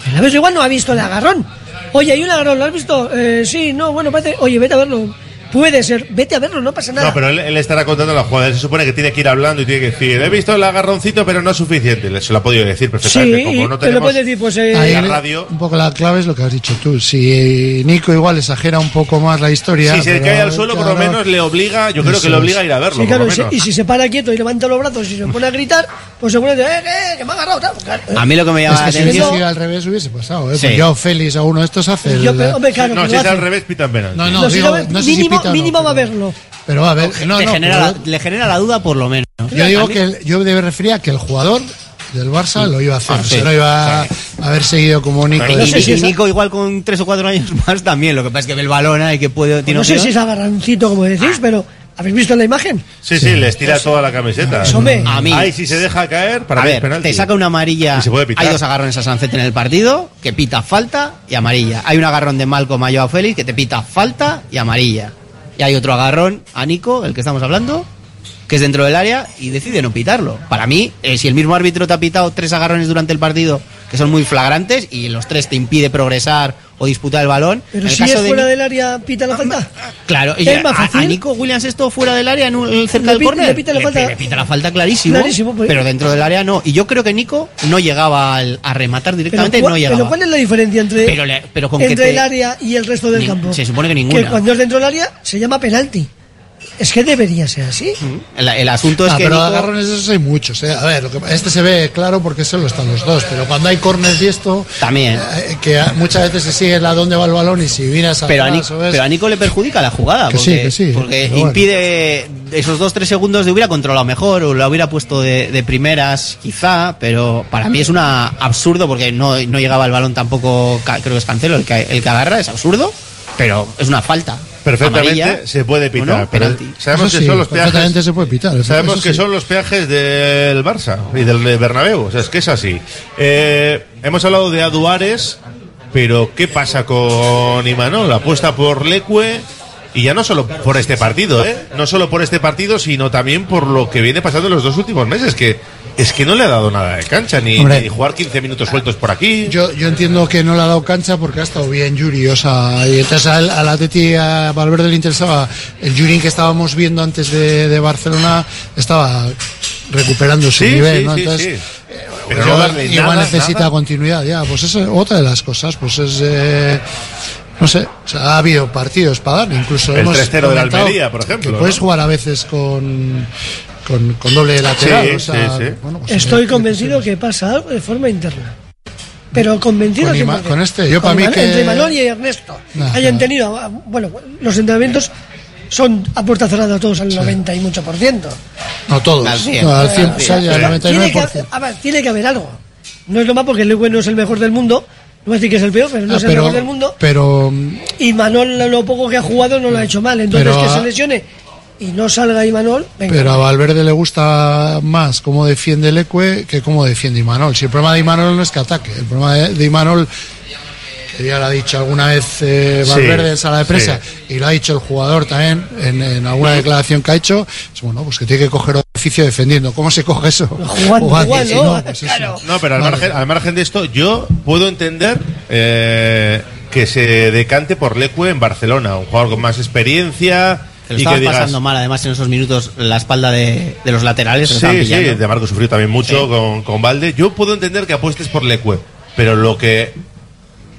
El árbitro igual no ha visto el agarrón. Oye, hay un agarrón, ¿lo has visto? Eh, sí, no, bueno, parece. Oye, vete a verlo. Puede ser, vete a verlo, no pasa nada. No, pero él, él estará contando la jugada. Él se supone que tiene que ir hablando y tiene que decir, he visto el agarroncito, pero no es suficiente. Se lo ha podido decir perfectamente. sí, Como no te lo puedes decir, pues. eh, Ahí la radio. Un poco la clave es lo que has dicho tú. Si Nico igual exagera un poco más la historia. Si se cae al suelo, por lo menos le obliga, yo creo que le obliga a ir a verlo. Sí, claro, por y lo si, menos. y si se para quieto y levanta los brazos y se pone a gritar, pues seguramente, eh, eh, que me ha agarrado. tal, claro. A mí lo que me llama Es la que si hubiese atención. al revés hubiese pasado, ¿eh? Sí. Pues yo, Félix, a uno de estos hace el... Yo, pero, hombre, claro, no, si es al revés, pitan penalti. No, no, No, si digo, lo- no sé si mínimo, no, mínimo va a pero- verlo. Pero a ver, no, le, no, genera pero la, le genera la duda por lo menos. yo digo que el- yo me refería a que el jugador del Barça lo iba a hacer, Ah, o sea, sí. no iba a haber seguido como Nico. Y, de- sé si y Nico igual con tres o cuatro años más también. Lo que pasa es que ve el balón ahí que puede. Tiene no sé si es agarrancito, como decís, pero ¿habéis visto la imagen? Sí, sí, les tira toda la camiseta. Pues, hombre. A mí. Ahí si se deja caer, para a ver, penalti. te saca una amarilla. Y se puede pitar. Hay dos agarrones a Sancet en el partido, que pita falta y amarilla. Hay un agarrón de Malcolm a Joao Félix que te pita falta y amarilla. Y hay otro agarrón a Nico, el que estamos hablando, que es dentro del área y decide no pitarlo. Para mí, eh, si el mismo árbitro te ha pitado tres agarrones durante el partido que son muy flagrantes y los tres te impide progresar o disputar el balón. Pero el si caso es fuera del área, pita la falta. Claro, y ¿Es más fácil? a Nico Williams esto fuera del área, en un- cerca Le del córner, le pita la falta. le pita la falta clarísimo, Clarísimo, pues. pero dentro del área no. Y yo creo que Nico no llegaba al- a rematar Pero, directamente, ¿cuál- no llegaba. pero ¿cuál es la diferencia entre, Pero le- pero con que entre te- el área y el resto del Ni- campo? se supone que ninguna. Que cuando es dentro del área se llama penalti. Es que debería ser así. El, el asunto es Ah, que pero Nico- agarrones de esos hay muchos. ¿eh? A ver, lo que- este se ve claro porque solo están los dos, pero cuando hay corners y esto, también. eh, que a- muchas veces se sigue la dónde va el balón y si miras Pero a, Nico, pero a Nico le perjudica la jugada. Que porque sí, que sí, porque pero bueno. impide esos dos, tres segundos de hubiera controlado mejor o lo hubiera puesto de, de primeras, quizá. Pero para mí es una absurdo porque no, no llegaba el balón tampoco. ca- Creo que es Cancelo el que, el que agarra, es absurdo. Pero es una falta. Perfectamente Amarilla. se puede pitar. Sabemos que son los peajes. perfectamente se puede pitar, eso- Sabemos eso que sí. son los peajes del Barça y del Bernabéu. O sea, es que es así. Eh, hemos hablado de Aduares, pero ¿qué pasa con Imanol? Apuesta por Leque. Y ya no solo por este partido, ¿eh? No solo por este partido, sino también por lo que viene pasando en los dos últimos meses, que Es que no le ha dado nada de cancha, ni, Hombre. ni jugar 15 minutos sueltos por aquí. Yo, yo entiendo que no le ha dado cancha porque ha estado bien Yuri, o sea, y entonces al, al Atleti a Valverde le interesaba el Yuri que estábamos viendo antes de, de Barcelona estaba recuperando su Sí, nivel, sí, ¿no? Entonces, sí. Pero no igual, darle nada, necesita nada. continuidad, ya, pues esa es otra de las cosas, pues es eh, no sé, o sea, ha habido partidos para dar, incluso El hemos 3-0 de comentado Almería, por ejemplo, que puedes ¿no? jugar a veces con con, con doble lateral, Sí, o sea, sí, sí. bueno, pues, Estoy convencido que pasa algo de forma interna. Pero convencido Con al Ima- 100%. con este, yo para mí que- Entre Manuel y Ernesto Nah, hayan nah. tenido, ah, bueno, los entrenamientos son a puerta cerrada todos al 90 y mucho por ciento. No todos, Al cien. no, al 100, Eh, o sea, ya al tiene, que, 99%. a ver, tiene que haber algo. No es lo más porque el Lewe no es el mejor del mundo. No voy a decir que es el peor, pero no Ah, es el pero, mejor del mundo. pero Y Manol, lo poco que ha jugado, no lo ha hecho mal. Entonces, Pero que se lesione y no salga Imanol, venga. Pero a Valverde le gusta más cómo defiende el Ecue que cómo defiende Imanol. Si el problema de Imanol no es que ataque, el problema de, Imanol, que ya lo ha dicho alguna vez eh, Sí, Valverde en sala de prensa, sí. y lo ha dicho el jugador también en, en alguna declaración que ha hecho, es bueno, pues que tiene que coger oficio defendiendo. ¿Cómo se coge eso? Jugando igual, si ¿no? pues eso. Claro. No, pero al Vale. margen, al margen de esto, yo puedo entender eh, que se decante por Leque en Barcelona, un jugador con más experiencia lo y estaban que digas, pasando mal, además, en esos minutos, la espalda de, de los laterales. lo Sí, sí, de Marco sufrió también mucho Sí. con, con Valde. Yo puedo entender que apuestes por Leque, pero lo que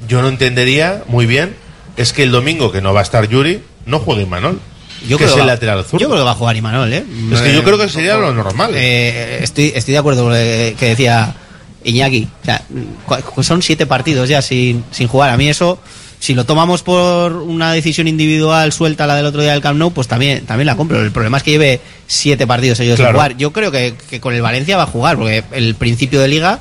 yo no entendería muy bien es que el domingo, que no va a estar Yuri, no juegue Manol. Yo que creo es que el va- lateral zurdo. Yo creo que va a jugar Imanol, ¿eh? Es que Eh, yo creo que sería lo normal. Eh, estoy, estoy de acuerdo con lo que decía Iñaki. O sea, cu- son siete partidos ya sin, sin jugar. A mí eso, si lo tomamos por una decisión individual suelta la del otro día del Camp Nou, pues también, también la compro. El problema es que lleve siete partidos ellos sin Claro. jugar. Yo creo que, que con el Valencia va a jugar, porque el principio de liga,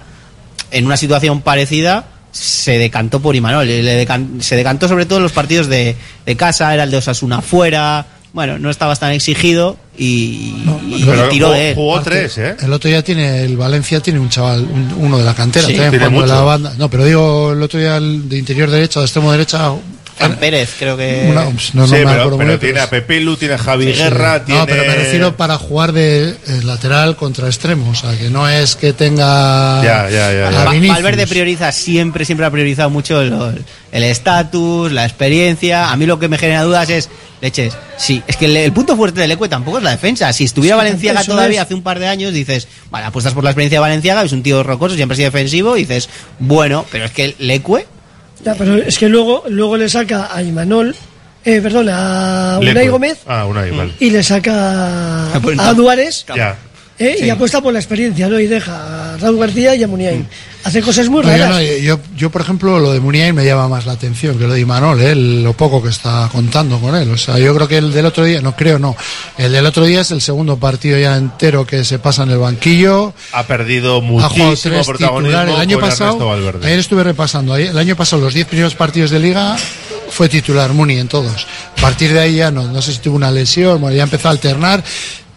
en una situación parecida, se decantó por Imanol. Le decan- se decantó sobre todo en los partidos de, de casa, era el de Osasuna fuera. Bueno, no estabas tan exigido y, y Pero tiró jugó- de él. jugó tres, ¿eh? El otro día tiene, el Valencia tiene un chaval, un- uno de la cantera, Sí, tiene la banda. No, pero digo, el otro día el de interior derecha, de extremo derecha, Juan Pérez, creo que. Una- pues, no, no sí, me pero, tiene a Pepe Lu, tiene a Javi Sí, sí. Guerra, tiene... No, pero me refiero para jugar de eh, lateral contra extremo, o sea, que no es que tenga Ya, ya, ya, ya. Valverde prioriza siempre, siempre ha priorizado mucho el estatus, la experiencia. A mí lo que me genera dudas es, leches, sí, es que el, el punto fuerte del Ecue tampoco es la defensa. Si estuviera Sí, Valenciaga todavía es. hace un par de años, dices, vale, apuestas por la experiencia de Valenciaga, es un tío rocoso, siempre ha sido defensivo, y dices, bueno, pero es que el Ecue, Ya, pero es que luego, luego le saca a Imanol, eh, perdón, a Unai. Gómez Ah, Unai, vale. y le saca (laughs) a Duárez Ya. Eh, Sí. y apuesta por la experiencia, ¿no? Y deja a Raúl García y a Muniain. Hace cosas muy No, yo, raras. no, yo, yo, por ejemplo, lo de Muniain me llama más la atención que lo de Imanol, ¿eh? Lo poco que está contando con él. O sea, yo creo que el del otro día, no creo, no. El del otro día es el segundo partido ya entero que se pasa en el banquillo. Ha perdido ha muchísimo tres protagonismo. El año con pasado, ayer estuve repasando, el año pasado los 10 primeros partidos de liga fue titular Muni en todos. A partir de ahí ya no, no sé si tuvo una lesión, bueno, ya empezó a alternar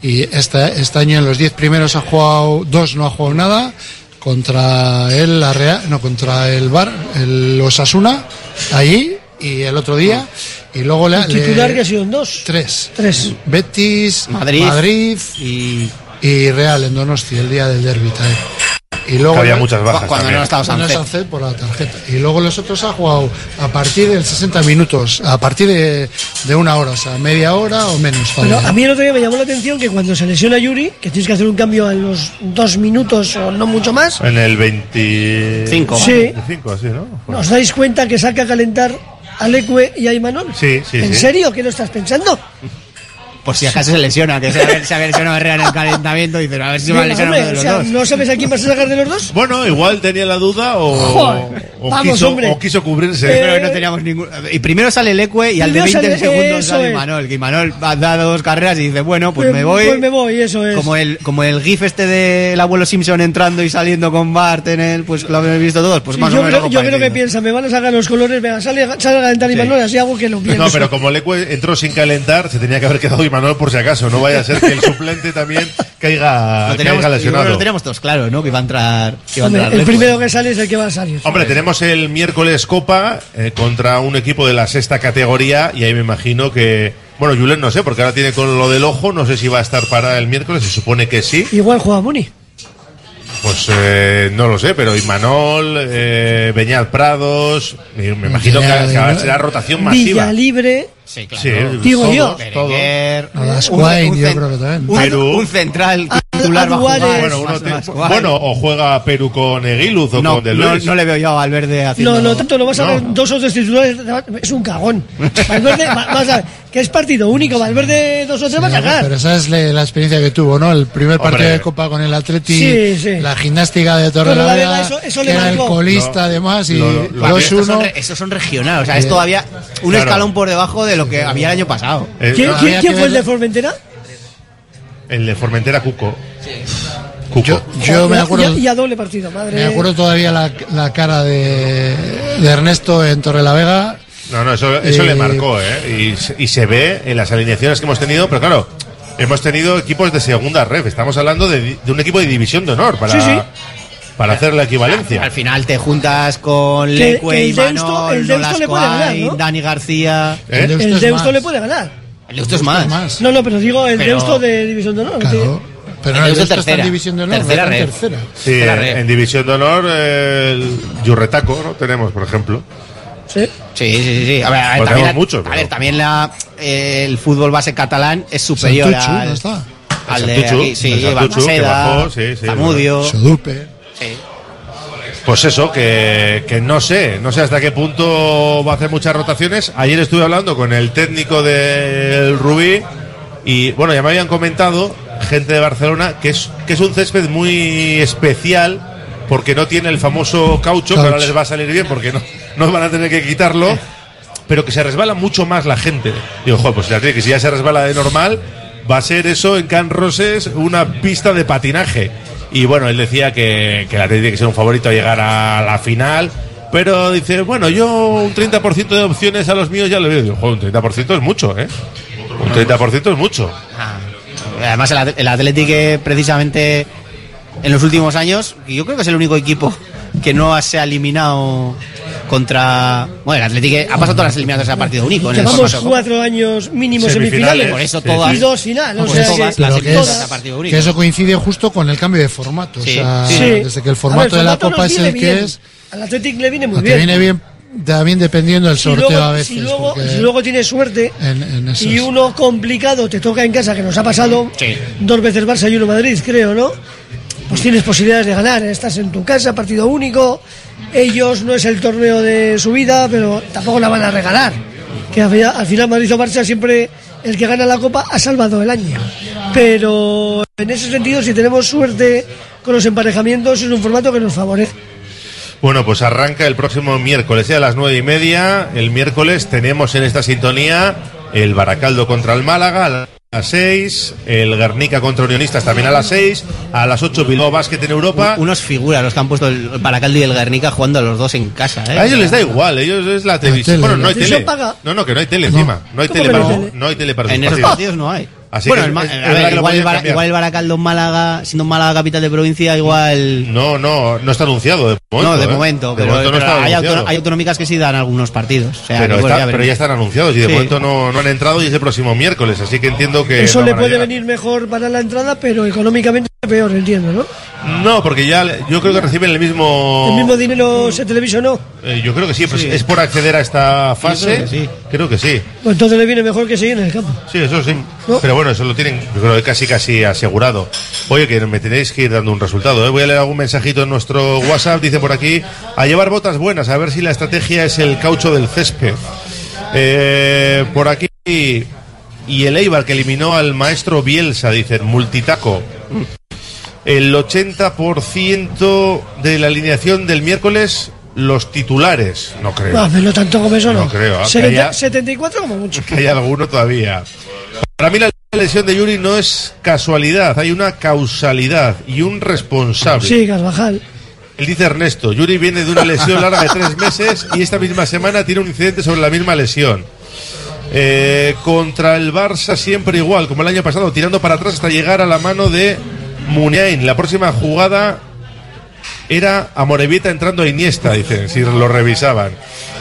y este, este año en los 10 primeros ha jugado, dos no ha jugado nada contra el la Real, no contra el Bar, el Osasuna allí y el otro día y luego le, El titular le- que ha sido en dos. tres Tres. Betis, Madrid. Madrid, y y Real en Donosti el día del derby también. Y luego Que había muchas bajas cuando también. no estaba Sánchez. por la tarjeta. Y luego los otros ha jugado a partir de 60 minutos, a partir de, de una hora, o sea, media hora o menos. Pero todavía. a mí el otro día me llamó la atención que cuando se lesiona Yuri, que tienes que hacer un cambio en los dos minutos o no mucho más, En el 25. Sí. 25, así, ¿no? ¿os dais cuenta que saca a calentar a Lecue y a Imanol? Sí, sí, ¿En sí. serio? ¿Qué lo estás pensando? Por si acaso se lesiona, que se se había lesionado Herrera en el calentamiento, y dice, a ver si se va a lesionar uno de o los sea, dos. ¿no sabes a quién vas a sacar de los dos? Bueno, igual tenía la duda o, o vamos, quiso, o quiso cubrirse. Eh, Pero no teníamos ningún... Y primero sale el Ecue y al de Primero 20 sale- segundos eso sale es. Imanol. Que Imanol ha dado dos carreras y dice, bueno, pues Eh, me voy. Pues me voy, eso es. Como el, como el gif este del abuelo Simpson entrando y saliendo con Bart en el, pues lo habéis visto todos, pues Sí, más yo o menos. creo, yo creo que piensa, me van a sacar los colores, venga, sale, sale a calentar Imanol, así hago que lo pienso. No, pero como Leque entró sin calentar, se tenía que haber quedado Imanol por si acaso. No vaya a ser que el suplente también caiga, Lo teníamos, caiga lesionado. lo teníamos todos claro, ¿no? Que iba a entrar. Que iba a Hombre, entrar el primero que sale es el que va a salir. Hombre, tenemos el miércoles Copa eh, contra un equipo de la sexta categoría y ahí me imagino que... Bueno, Julen no sé, porque ahora tiene con lo del ojo, no sé si va a estar para el miércoles, se supone que sí. Igual juega Muni. Pues eh, no lo sé, pero Imanol, eh, Beñat Prados, me, imagino que, será rotación masiva. Villa Libre. Sí, Sí, Digo todos, yo. Berenguer, A las un- Quain, un yo creo que también. un- Perú. Un central titular va a Aduares. jugar. Bueno, uno más- más bueno, o juega Perú con Eguiluz o no, con De no, Luis. no le veo yo a Valverde haciendo. No, no, tanto no vas a No. ver dos o tres titulares. Es un cagón. Valverde, va- vas a ver, que es partido único. Valverde dos o tres va a cagar. Pero esa es le- la experiencia que tuvo, ¿no? El primer Hombre. partido de Copa con el Atleti, Sí, sí. la gimnástica de Torrelavega, Torrelavega, eso- eso que le era el colista No, además, y lo- lo- lo- Estos son, 2-1. re- estos son regionales, o sea, es Eh, todavía un claro. escalón por debajo de lo que había el año pasado. Eh, ¿Quién, no, quién- había quién que fue el de Formentera? El de Formentera, Cuco. Cuco. Yo, yo me acuerdo, Y a, doble partido, madre. me acuerdo todavía la, la cara de, de Ernesto en Torrelavega. No, no, eso, eso Eh, le marcó, ¿eh? Y, se- y se ve en las alineaciones que hemos tenido, pero claro, hemos tenido equipos de segunda red. Estamos hablando de, de un equipo de división de honor para, Sí, sí. Para hacer la equivalencia. Al final te juntas con Que- Leque, el Deusto- Imanol, el Deusto le puede ganar. Dani García. ¿Eh? El Deusto El le puede ganar. El Deusto es más. No, no, pero digo el Pero- Deusto de División de Honor. Claro. Pero El no, el Deusto está tercera. en división de honor, Tercera red. tercera. Sí, Tercera en, red. en división de honor, eh, el Yurretaco, ¿no? Tenemos, por ejemplo. Sí. Sí, sí, sí. sí. A ver, a ver, Pues también, muchos, a ver, también la, eh, el fútbol base catalán es superior Santuchu, al, ¿no está? al de aquí. Sí, sí, Zamudio. Sodupe. Sí. Pues eso, que, que no sé, no sé hasta qué punto va a hacer muchas rotaciones. Ayer estuve hablando con el técnico del Rubí y bueno, ya me habían comentado gente de Barcelona que es, que es un césped muy especial porque no tiene el famoso caucho, que ahora les va a salir bien porque no, no van a tener que quitarlo, pero que se resbala mucho más la gente. Digo, joder, pues fíjate que si ya se resbala de normal, va a ser eso en Can Roses una pista de patinaje. Y bueno, él decía que, que la tiene que ser un favorito a llegar a la final. Pero dice, bueno, yo un 30% de opciones a los míos ya lo veo. Digo, joder, un 30% es mucho, ¿eh? Un 30% es mucho. Ah, Además, el, el Athletic eh, precisamente en los últimos años, yo creo que es el único equipo que no se ha eliminado contra. Bueno, el Athletic eh, ha pasado todas las eliminatorias a partido único. En Llevamos cuatro años mínimo Semifinales. semifinales. Por eso Sí, todas. Y dos finales. O sea, que- todas Pero las que, eliminatorias es- a partido único. que eso coincide justo con el cambio de formato. Sí, o sea, sí. Desde que el ver, formato de la Copa es el que es, Al Athletic le viene muy bien. viene bien también dependiendo del Si sorteo luego, a veces. si luego, si luego tienes suerte en, en esos- y uno complicado te toca en casa, que nos ha pasado Sí. dos veces Barça y uno Madrid, creo, ¿no? Pues tienes posibilidades de ganar. Estás en tu casa, partido único. Ellos no es el torneo de su vida, pero tampoco la van a regalar. Que al final, al final Madrid o Barça siempre el que gana la Copa ha salvado el año. Pero en ese sentido, si tenemos suerte con los emparejamientos, es un formato que nos favorece. Bueno, pues arranca el próximo miércoles ¿eh? a las nueve y media. El miércoles tenemos en esta sintonía el Baracaldo contra el Málaga a las seis, el Guernica contra Unionistas también a las seis, a las ocho Bilbao Basket en Europa. Unos figuras los que han puesto el Baracaldo y el Guernica jugando a los dos en casa. ¿eh? A ellos les da igual, ellos es la televisión. tele, Bueno, no hay tele. No, no, que no hay tele encima. No hay ¿Cómo tele no para, hay tele? no hay tele para En esos partidos no hay. Así bueno, que el, Ma- es- es a verdad ver, que lo igual, el igual el Baracaldo en Málaga, siendo Málaga capital de provincia, igual. No, no, no está anunciado de momento. no, de ¿eh? momento, De pero, momento no pero está hay, anunciado. auto- hay autonómicas que sí dan algunos partidos. O sea, pero, está- ya pero veremos. ya están anunciados y de Sí. momento no, no han entrado y es el próximo miércoles, así que entiendo que. Eso no le puede venir mejor para la entrada, pero económicamente peor, entiendo, ¿no? No, porque ya yo creo que reciben el mismo. ¿El mismo dinero se televisionó? Eh, yo creo que sí, pues Sí. es por acceder a esta fase. creo que sí. Creo que sí. Pues entonces le viene mejor que seguir en el campo. Sí, eso sí. ¿No? Pero bueno, eso lo tienen, yo creo que casi casi asegurado. Oye, que me tenéis que ir dando un resultado. ¿eh? Voy a leer algún mensajito en nuestro WhatsApp. Dice por aquí: a llevar botas buenas, a ver si la estrategia es el caucho del césped. Eh, por aquí. Y el Eibar que eliminó al maestro Bielsa, dicen, multitaco. El 80% de la alineación del miércoles, los titulares. No creo. No, pero tanto como eso no. No creo, ¿eh? Setenta- Que haya- 74 como mucho. (laughs) que hay alguno todavía. Para mí la lesión de Yuri no es casualidad, hay una causalidad y un responsable. Sí, Carvajal. Él dice Ernesto, Yuri viene de una lesión larga de tres meses y esta misma semana tiene un incidente sobre la misma lesión. Eh, contra el Barça siempre igual, como el año pasado, tirando para atrás hasta llegar a la mano de Muniain. La próxima jugada era a Morevieta entrando a Iniesta, dicen, si lo revisaban.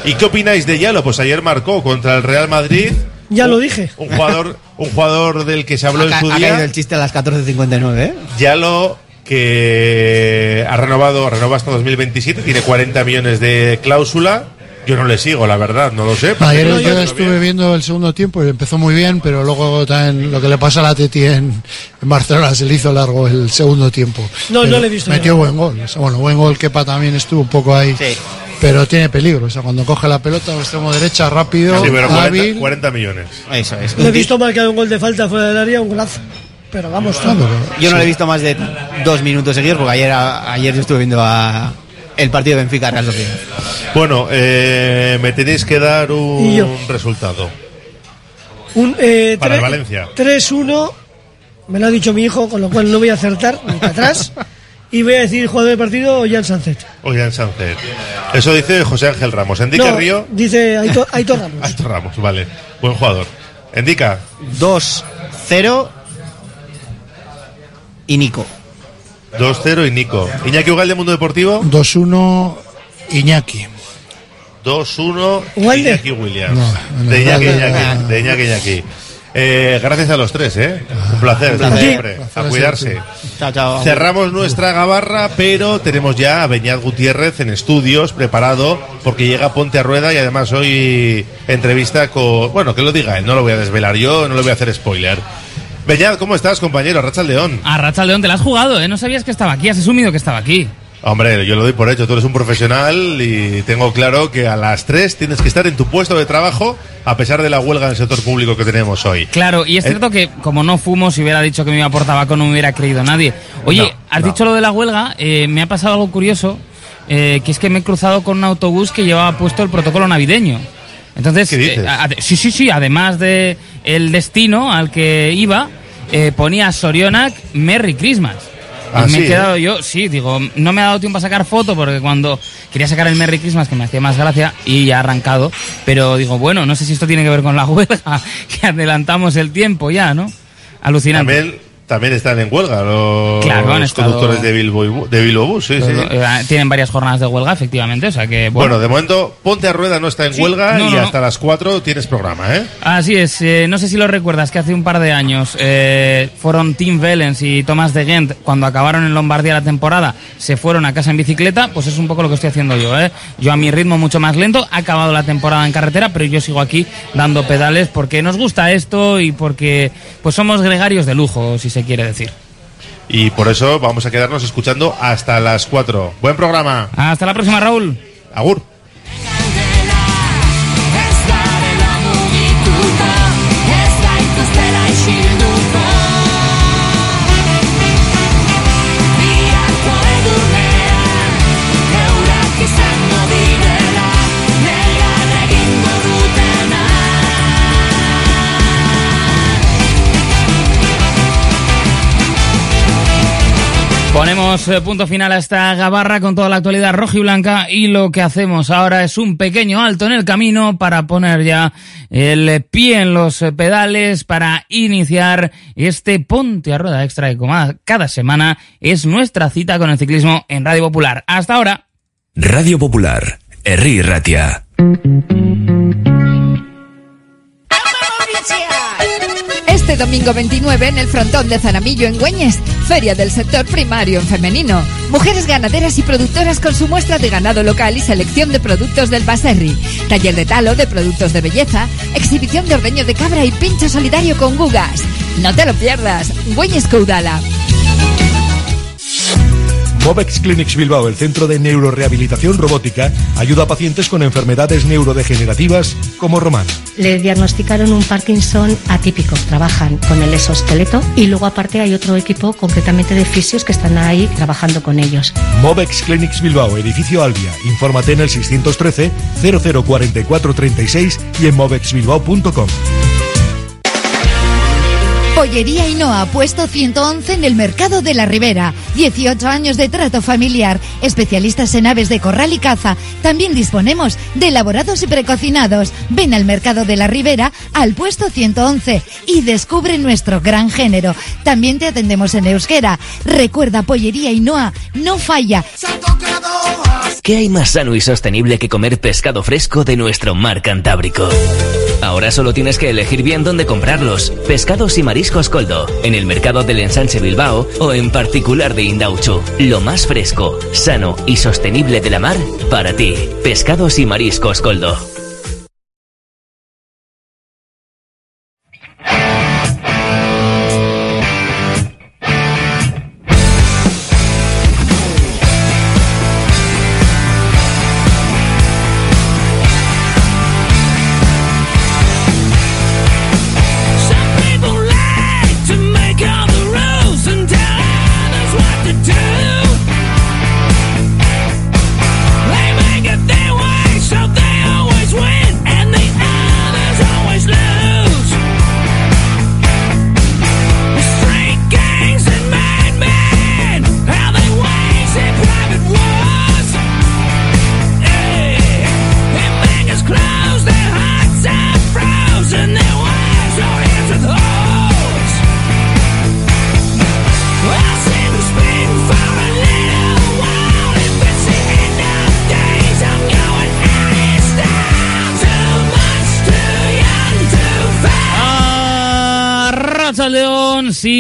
¿Y qué opináis de Yalo? Pues ayer marcó contra el Real Madrid. Ya lo dije. Un jugador, un jugador del que se habló Ha, en su ha caído día. el chiste a las 14.59, ¿eh? Yalo que ha renovado, renova hasta 2027, tiene 40 millones de cláusula. Yo no le sigo, la verdad, no lo sé. Ayer yo yo- estuve viendo el segundo tiempo y empezó muy bien, pero luego también lo que le pasa a la Teti en, en Barcelona se le hizo largo el segundo tiempo. No, Pero no le he visto Metió buen gol. Bueno, buen gol, Kepa también estuvo un poco ahí. Pero tiene peligro. O sea, cuando coge la pelota, extremo derecha, rápido, Sí, pero 40, hábil. 40 millones. Eso es. Le he visto marcar un gol de falta fuera del área, un golazo. Pero vamos, Yo no lo he visto más de dos minutos seguidos porque ayer, ayer yo estuve viendo a el partido de Benfica Real Sociedad. Bueno, eh, me tenéis que dar un resultado. Un, eh, Para el Valencia. 3-1, me lo ha dicho mi hijo, con lo cual no voy a acertar ni para atrás. y voy a decir jugador del partido, Jan Sánchez. Oigan, Sánchez. Eso dice José Ángel Ramos. Indica No, Río. dice Aitor, (laughs) Aitor Ramos. Aitor Ramos, vale. Buen jugador. Indica. 2-0 y Nico. 2-0 y Nico. Iñaki Ugalde, Mundo Deportivo. 2-1 Iñaki. 2-1 Ugalde. Iñaki Williams. No, no, de Iñaki, Ugalde. Iñaki, de Iñaki, Iñaki. Eh, gracias a los tres, ¿eh? Un placer, Un placer. siempre. A cuidarse. Chao, chao. Cerramos nuestra gabarra, pero tenemos ya a Beñat Gutiérrez en estudios, preparado, porque llega Ponte a Rueda y además hoy entrevista con. Bueno, que lo diga él, no lo voy a desvelar yo, no le voy a hacer spoiler. Beñat, ¿cómo estás, compañero? Racha León. A Racha León te la has jugado, ¿eh? No sabías que estaba aquí, has asumido que estaba aquí. Hombre, yo lo doy por hecho, tú eres un profesional y tengo claro que a las 3 tienes que estar en tu puesto de trabajo a pesar de la huelga en el sector público que tenemos hoy. Claro, y es Eh, cierto que como no fumo, si hubiera dicho que me iba por tabaco no me hubiera creído nadie. Oye, No, has no. dicho lo de la huelga, eh, me ha pasado algo curioso, eh, que es que me he cruzado con un autobús que llevaba puesto el protocolo navideño. Entonces, ¿Qué dices? eh, sí, sí, sí, además de el destino al que iba, eh, ponía Sorionak Merry Christmas. Y Ah, me sí, he quedado yo, sí, digo, no me ha dado tiempo a sacar foto porque cuando quería sacar el Merry Christmas, que me hacía más gracia, y ya ha arrancado, pero digo, bueno, no sé si esto tiene que ver con la (laughs) huelga, que adelantamos el tiempo ya, ¿no? Alucinante. También, también están en huelga los Claro, han estado- conductores de Bilbo, de Bilbo Bus, sí, sí. Eh, Tienen varias jornadas de huelga, efectivamente, o sea que, Bueno, bueno. de momento, Ponte a Rueda no está en Sí, huelga no, y no, no. hasta las 4 tienes programa, ¿eh? Así es, eh, no sé si lo recuerdas que hace un par de años eh, fueron Tim Vellens y Thomas de Gent cuando acabaron en Lombardía la temporada, se fueron a casa en bicicleta, pues es un poco lo que estoy haciendo yo, ¿eh? Yo a mi ritmo mucho más lento, ha acabado la temporada en carretera, pero yo sigo aquí dando pedales porque nos gusta esto y porque pues somos gregarios de lujo, si se quiere decir. Y por eso vamos a quedarnos escuchando hasta las 4. Buen programa. Hasta la próxima, Raúl. Agur. Eh, punto final a esta gabarra con toda la actualidad roja y blanca y lo que hacemos ahora es un pequeño alto en el camino para poner ya el pie en los eh, pedales para iniciar este ponte a rueda extra que como cada semana es nuestra cita con el ciclismo en Radio Popular. Hasta ahora. Radio Popular, Herri Ratia. Domingo 29 en el frontón de Zaramillo en Güeñes, Feria del Sector Primario en Femenino. Mujeres ganaderas y productoras con su muestra de ganado local y selección de productos del Baserri. Taller de talo de productos de belleza, exhibición de ordeño de cabra y pincho solidario con gugas. No te lo pierdas, Güeñes Caudala. Movex Clinics Bilbao, el centro de neurorehabilitación robótica, ayuda a pacientes con enfermedades neurodegenerativas como Román. Le diagnosticaron un Parkinson atípico. Trabajan con el exoesqueleto y luego aparte hay otro equipo concretamente de fisios que están ahí trabajando con ellos. Movex Clinics Bilbao, edificio Albia. Infórmate en el 613 0044 36 y en movexbilbao.com. Pollería Ainhoa, puesto 111 en el Mercado de la Ribera. 18 años de trato familiar. Especialistas en aves de corral y caza. También disponemos de elaborados y precocinados. Ven al Mercado de la Ribera, al puesto 111 y descubre nuestro gran género. También te atendemos en euskera. Recuerda, Pollería Ainhoa, no falla. ¿Qué hay más sano y sostenible que comer pescado fresco de nuestro mar Cantábrico? Ahora solo tienes que elegir bien dónde comprarlos. Pescados y mariscos Coldo, en el mercado del Ensanche Bilbao o en particular de Indauchu. Lo más fresco, sano y sostenible de la mar para ti. Pescados y mariscos Coldo.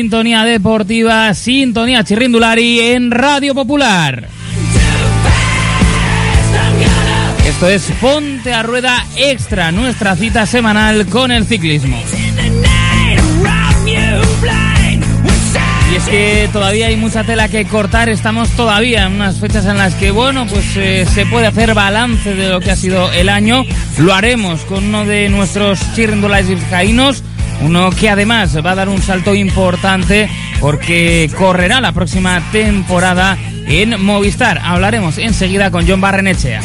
Sintonía deportiva, sintonía chirrindulari en Radio Popular. Esto es Ponte a Rueda Extra, nuestra cita semanal con el ciclismo. Y es que todavía hay mucha tela que cortar, estamos todavía en unas fechas en las que, bueno, pues eh, se puede hacer balance de lo que ha sido el año. Lo haremos con uno de nuestros chirrindulais vizcaínos, uno que además va a dar un salto importante porque correrá la próxima temporada en Movistar. Hablaremos enseguida con John Barrenechea.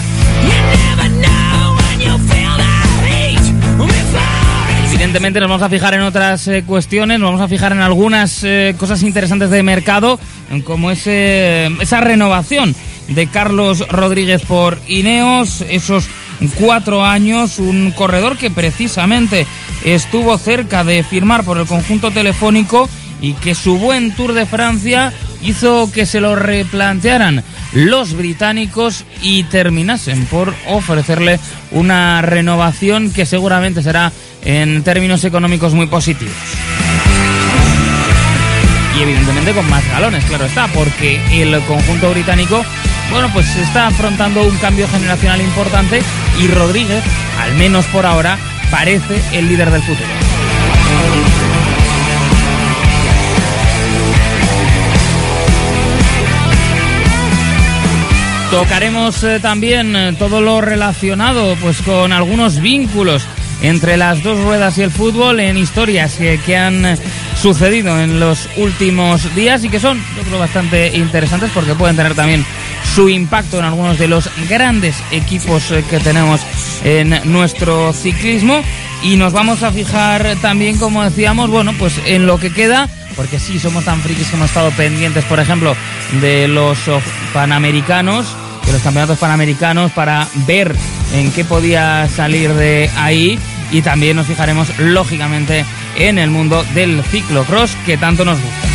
Evidentemente nos vamos a fijar en otras eh, cuestiones, nos vamos a fijar en algunas eh, cosas interesantes de mercado, como esa renovación de Carlos Rodríguez por Ineos, esos cuatro años, un corredor que precisamente estuvo cerca de firmar por el conjunto telefónico y que su buen Tour de Francia hizo que se lo replantearan los británicos y terminasen por ofrecerle una renovación que seguramente será en términos económicos muy positivos. Y evidentemente con más galones, claro está, porque el conjunto británico, bueno, pues está afrontando un cambio generacional importante y Rodríguez, al menos por ahora, parece el líder del futuro. Tocaremos eh, también eh, todo lo relacionado pues con algunos vínculos entre las dos ruedas y el fútbol en historias que, que han sucedido en los últimos días y que son, yo creo, bastante interesantes porque pueden tener también su impacto en algunos de los grandes equipos eh, que tenemos en nuestro ciclismo. Y nos vamos a fijar también, como decíamos, bueno, pues en lo que queda porque sí, somos tan frikis que hemos estado pendientes, por ejemplo, de los oh, panamericanos, de los campeonatos panamericanos, para ver en qué podía salir de ahí. Y también nos fijaremos, lógicamente, en el mundo del ciclocross, que tanto nos gusta.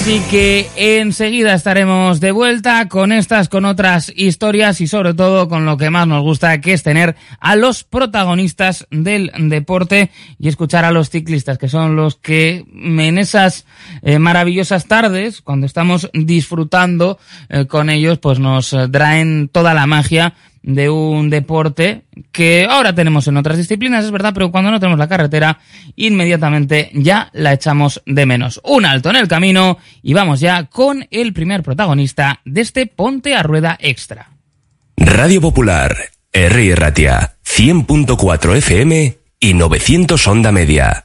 Así que enseguida estaremos de vuelta con estas, con otras historias y sobre todo con lo que más nos gusta, que es tener a los protagonistas del deporte y escuchar a los ciclistas, que son los que en esas eh, maravillosas tardes, cuando estamos disfrutando eh, con ellos, pues nos eh, traen toda la magia de un deporte que ahora tenemos en otras disciplinas, es verdad, pero cuando no tenemos la carretera, inmediatamente ya la echamos de menos. Un alto en el camino y vamos ya con el primer protagonista de este Ponte a Rueda Extra. Radio Popular, R. Ratia, 100.4 FM y 900 Onda Media.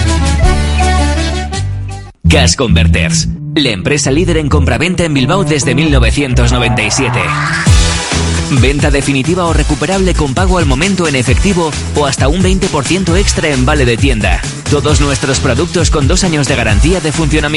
Gas Converters, la empresa líder en compraventa en Bilbao desde 1997. Venta definitiva o recuperable con pago al momento en efectivo o hasta un 20% extra en vale de tienda. Todos nuestros productos con dos años de garantía de funcionamiento.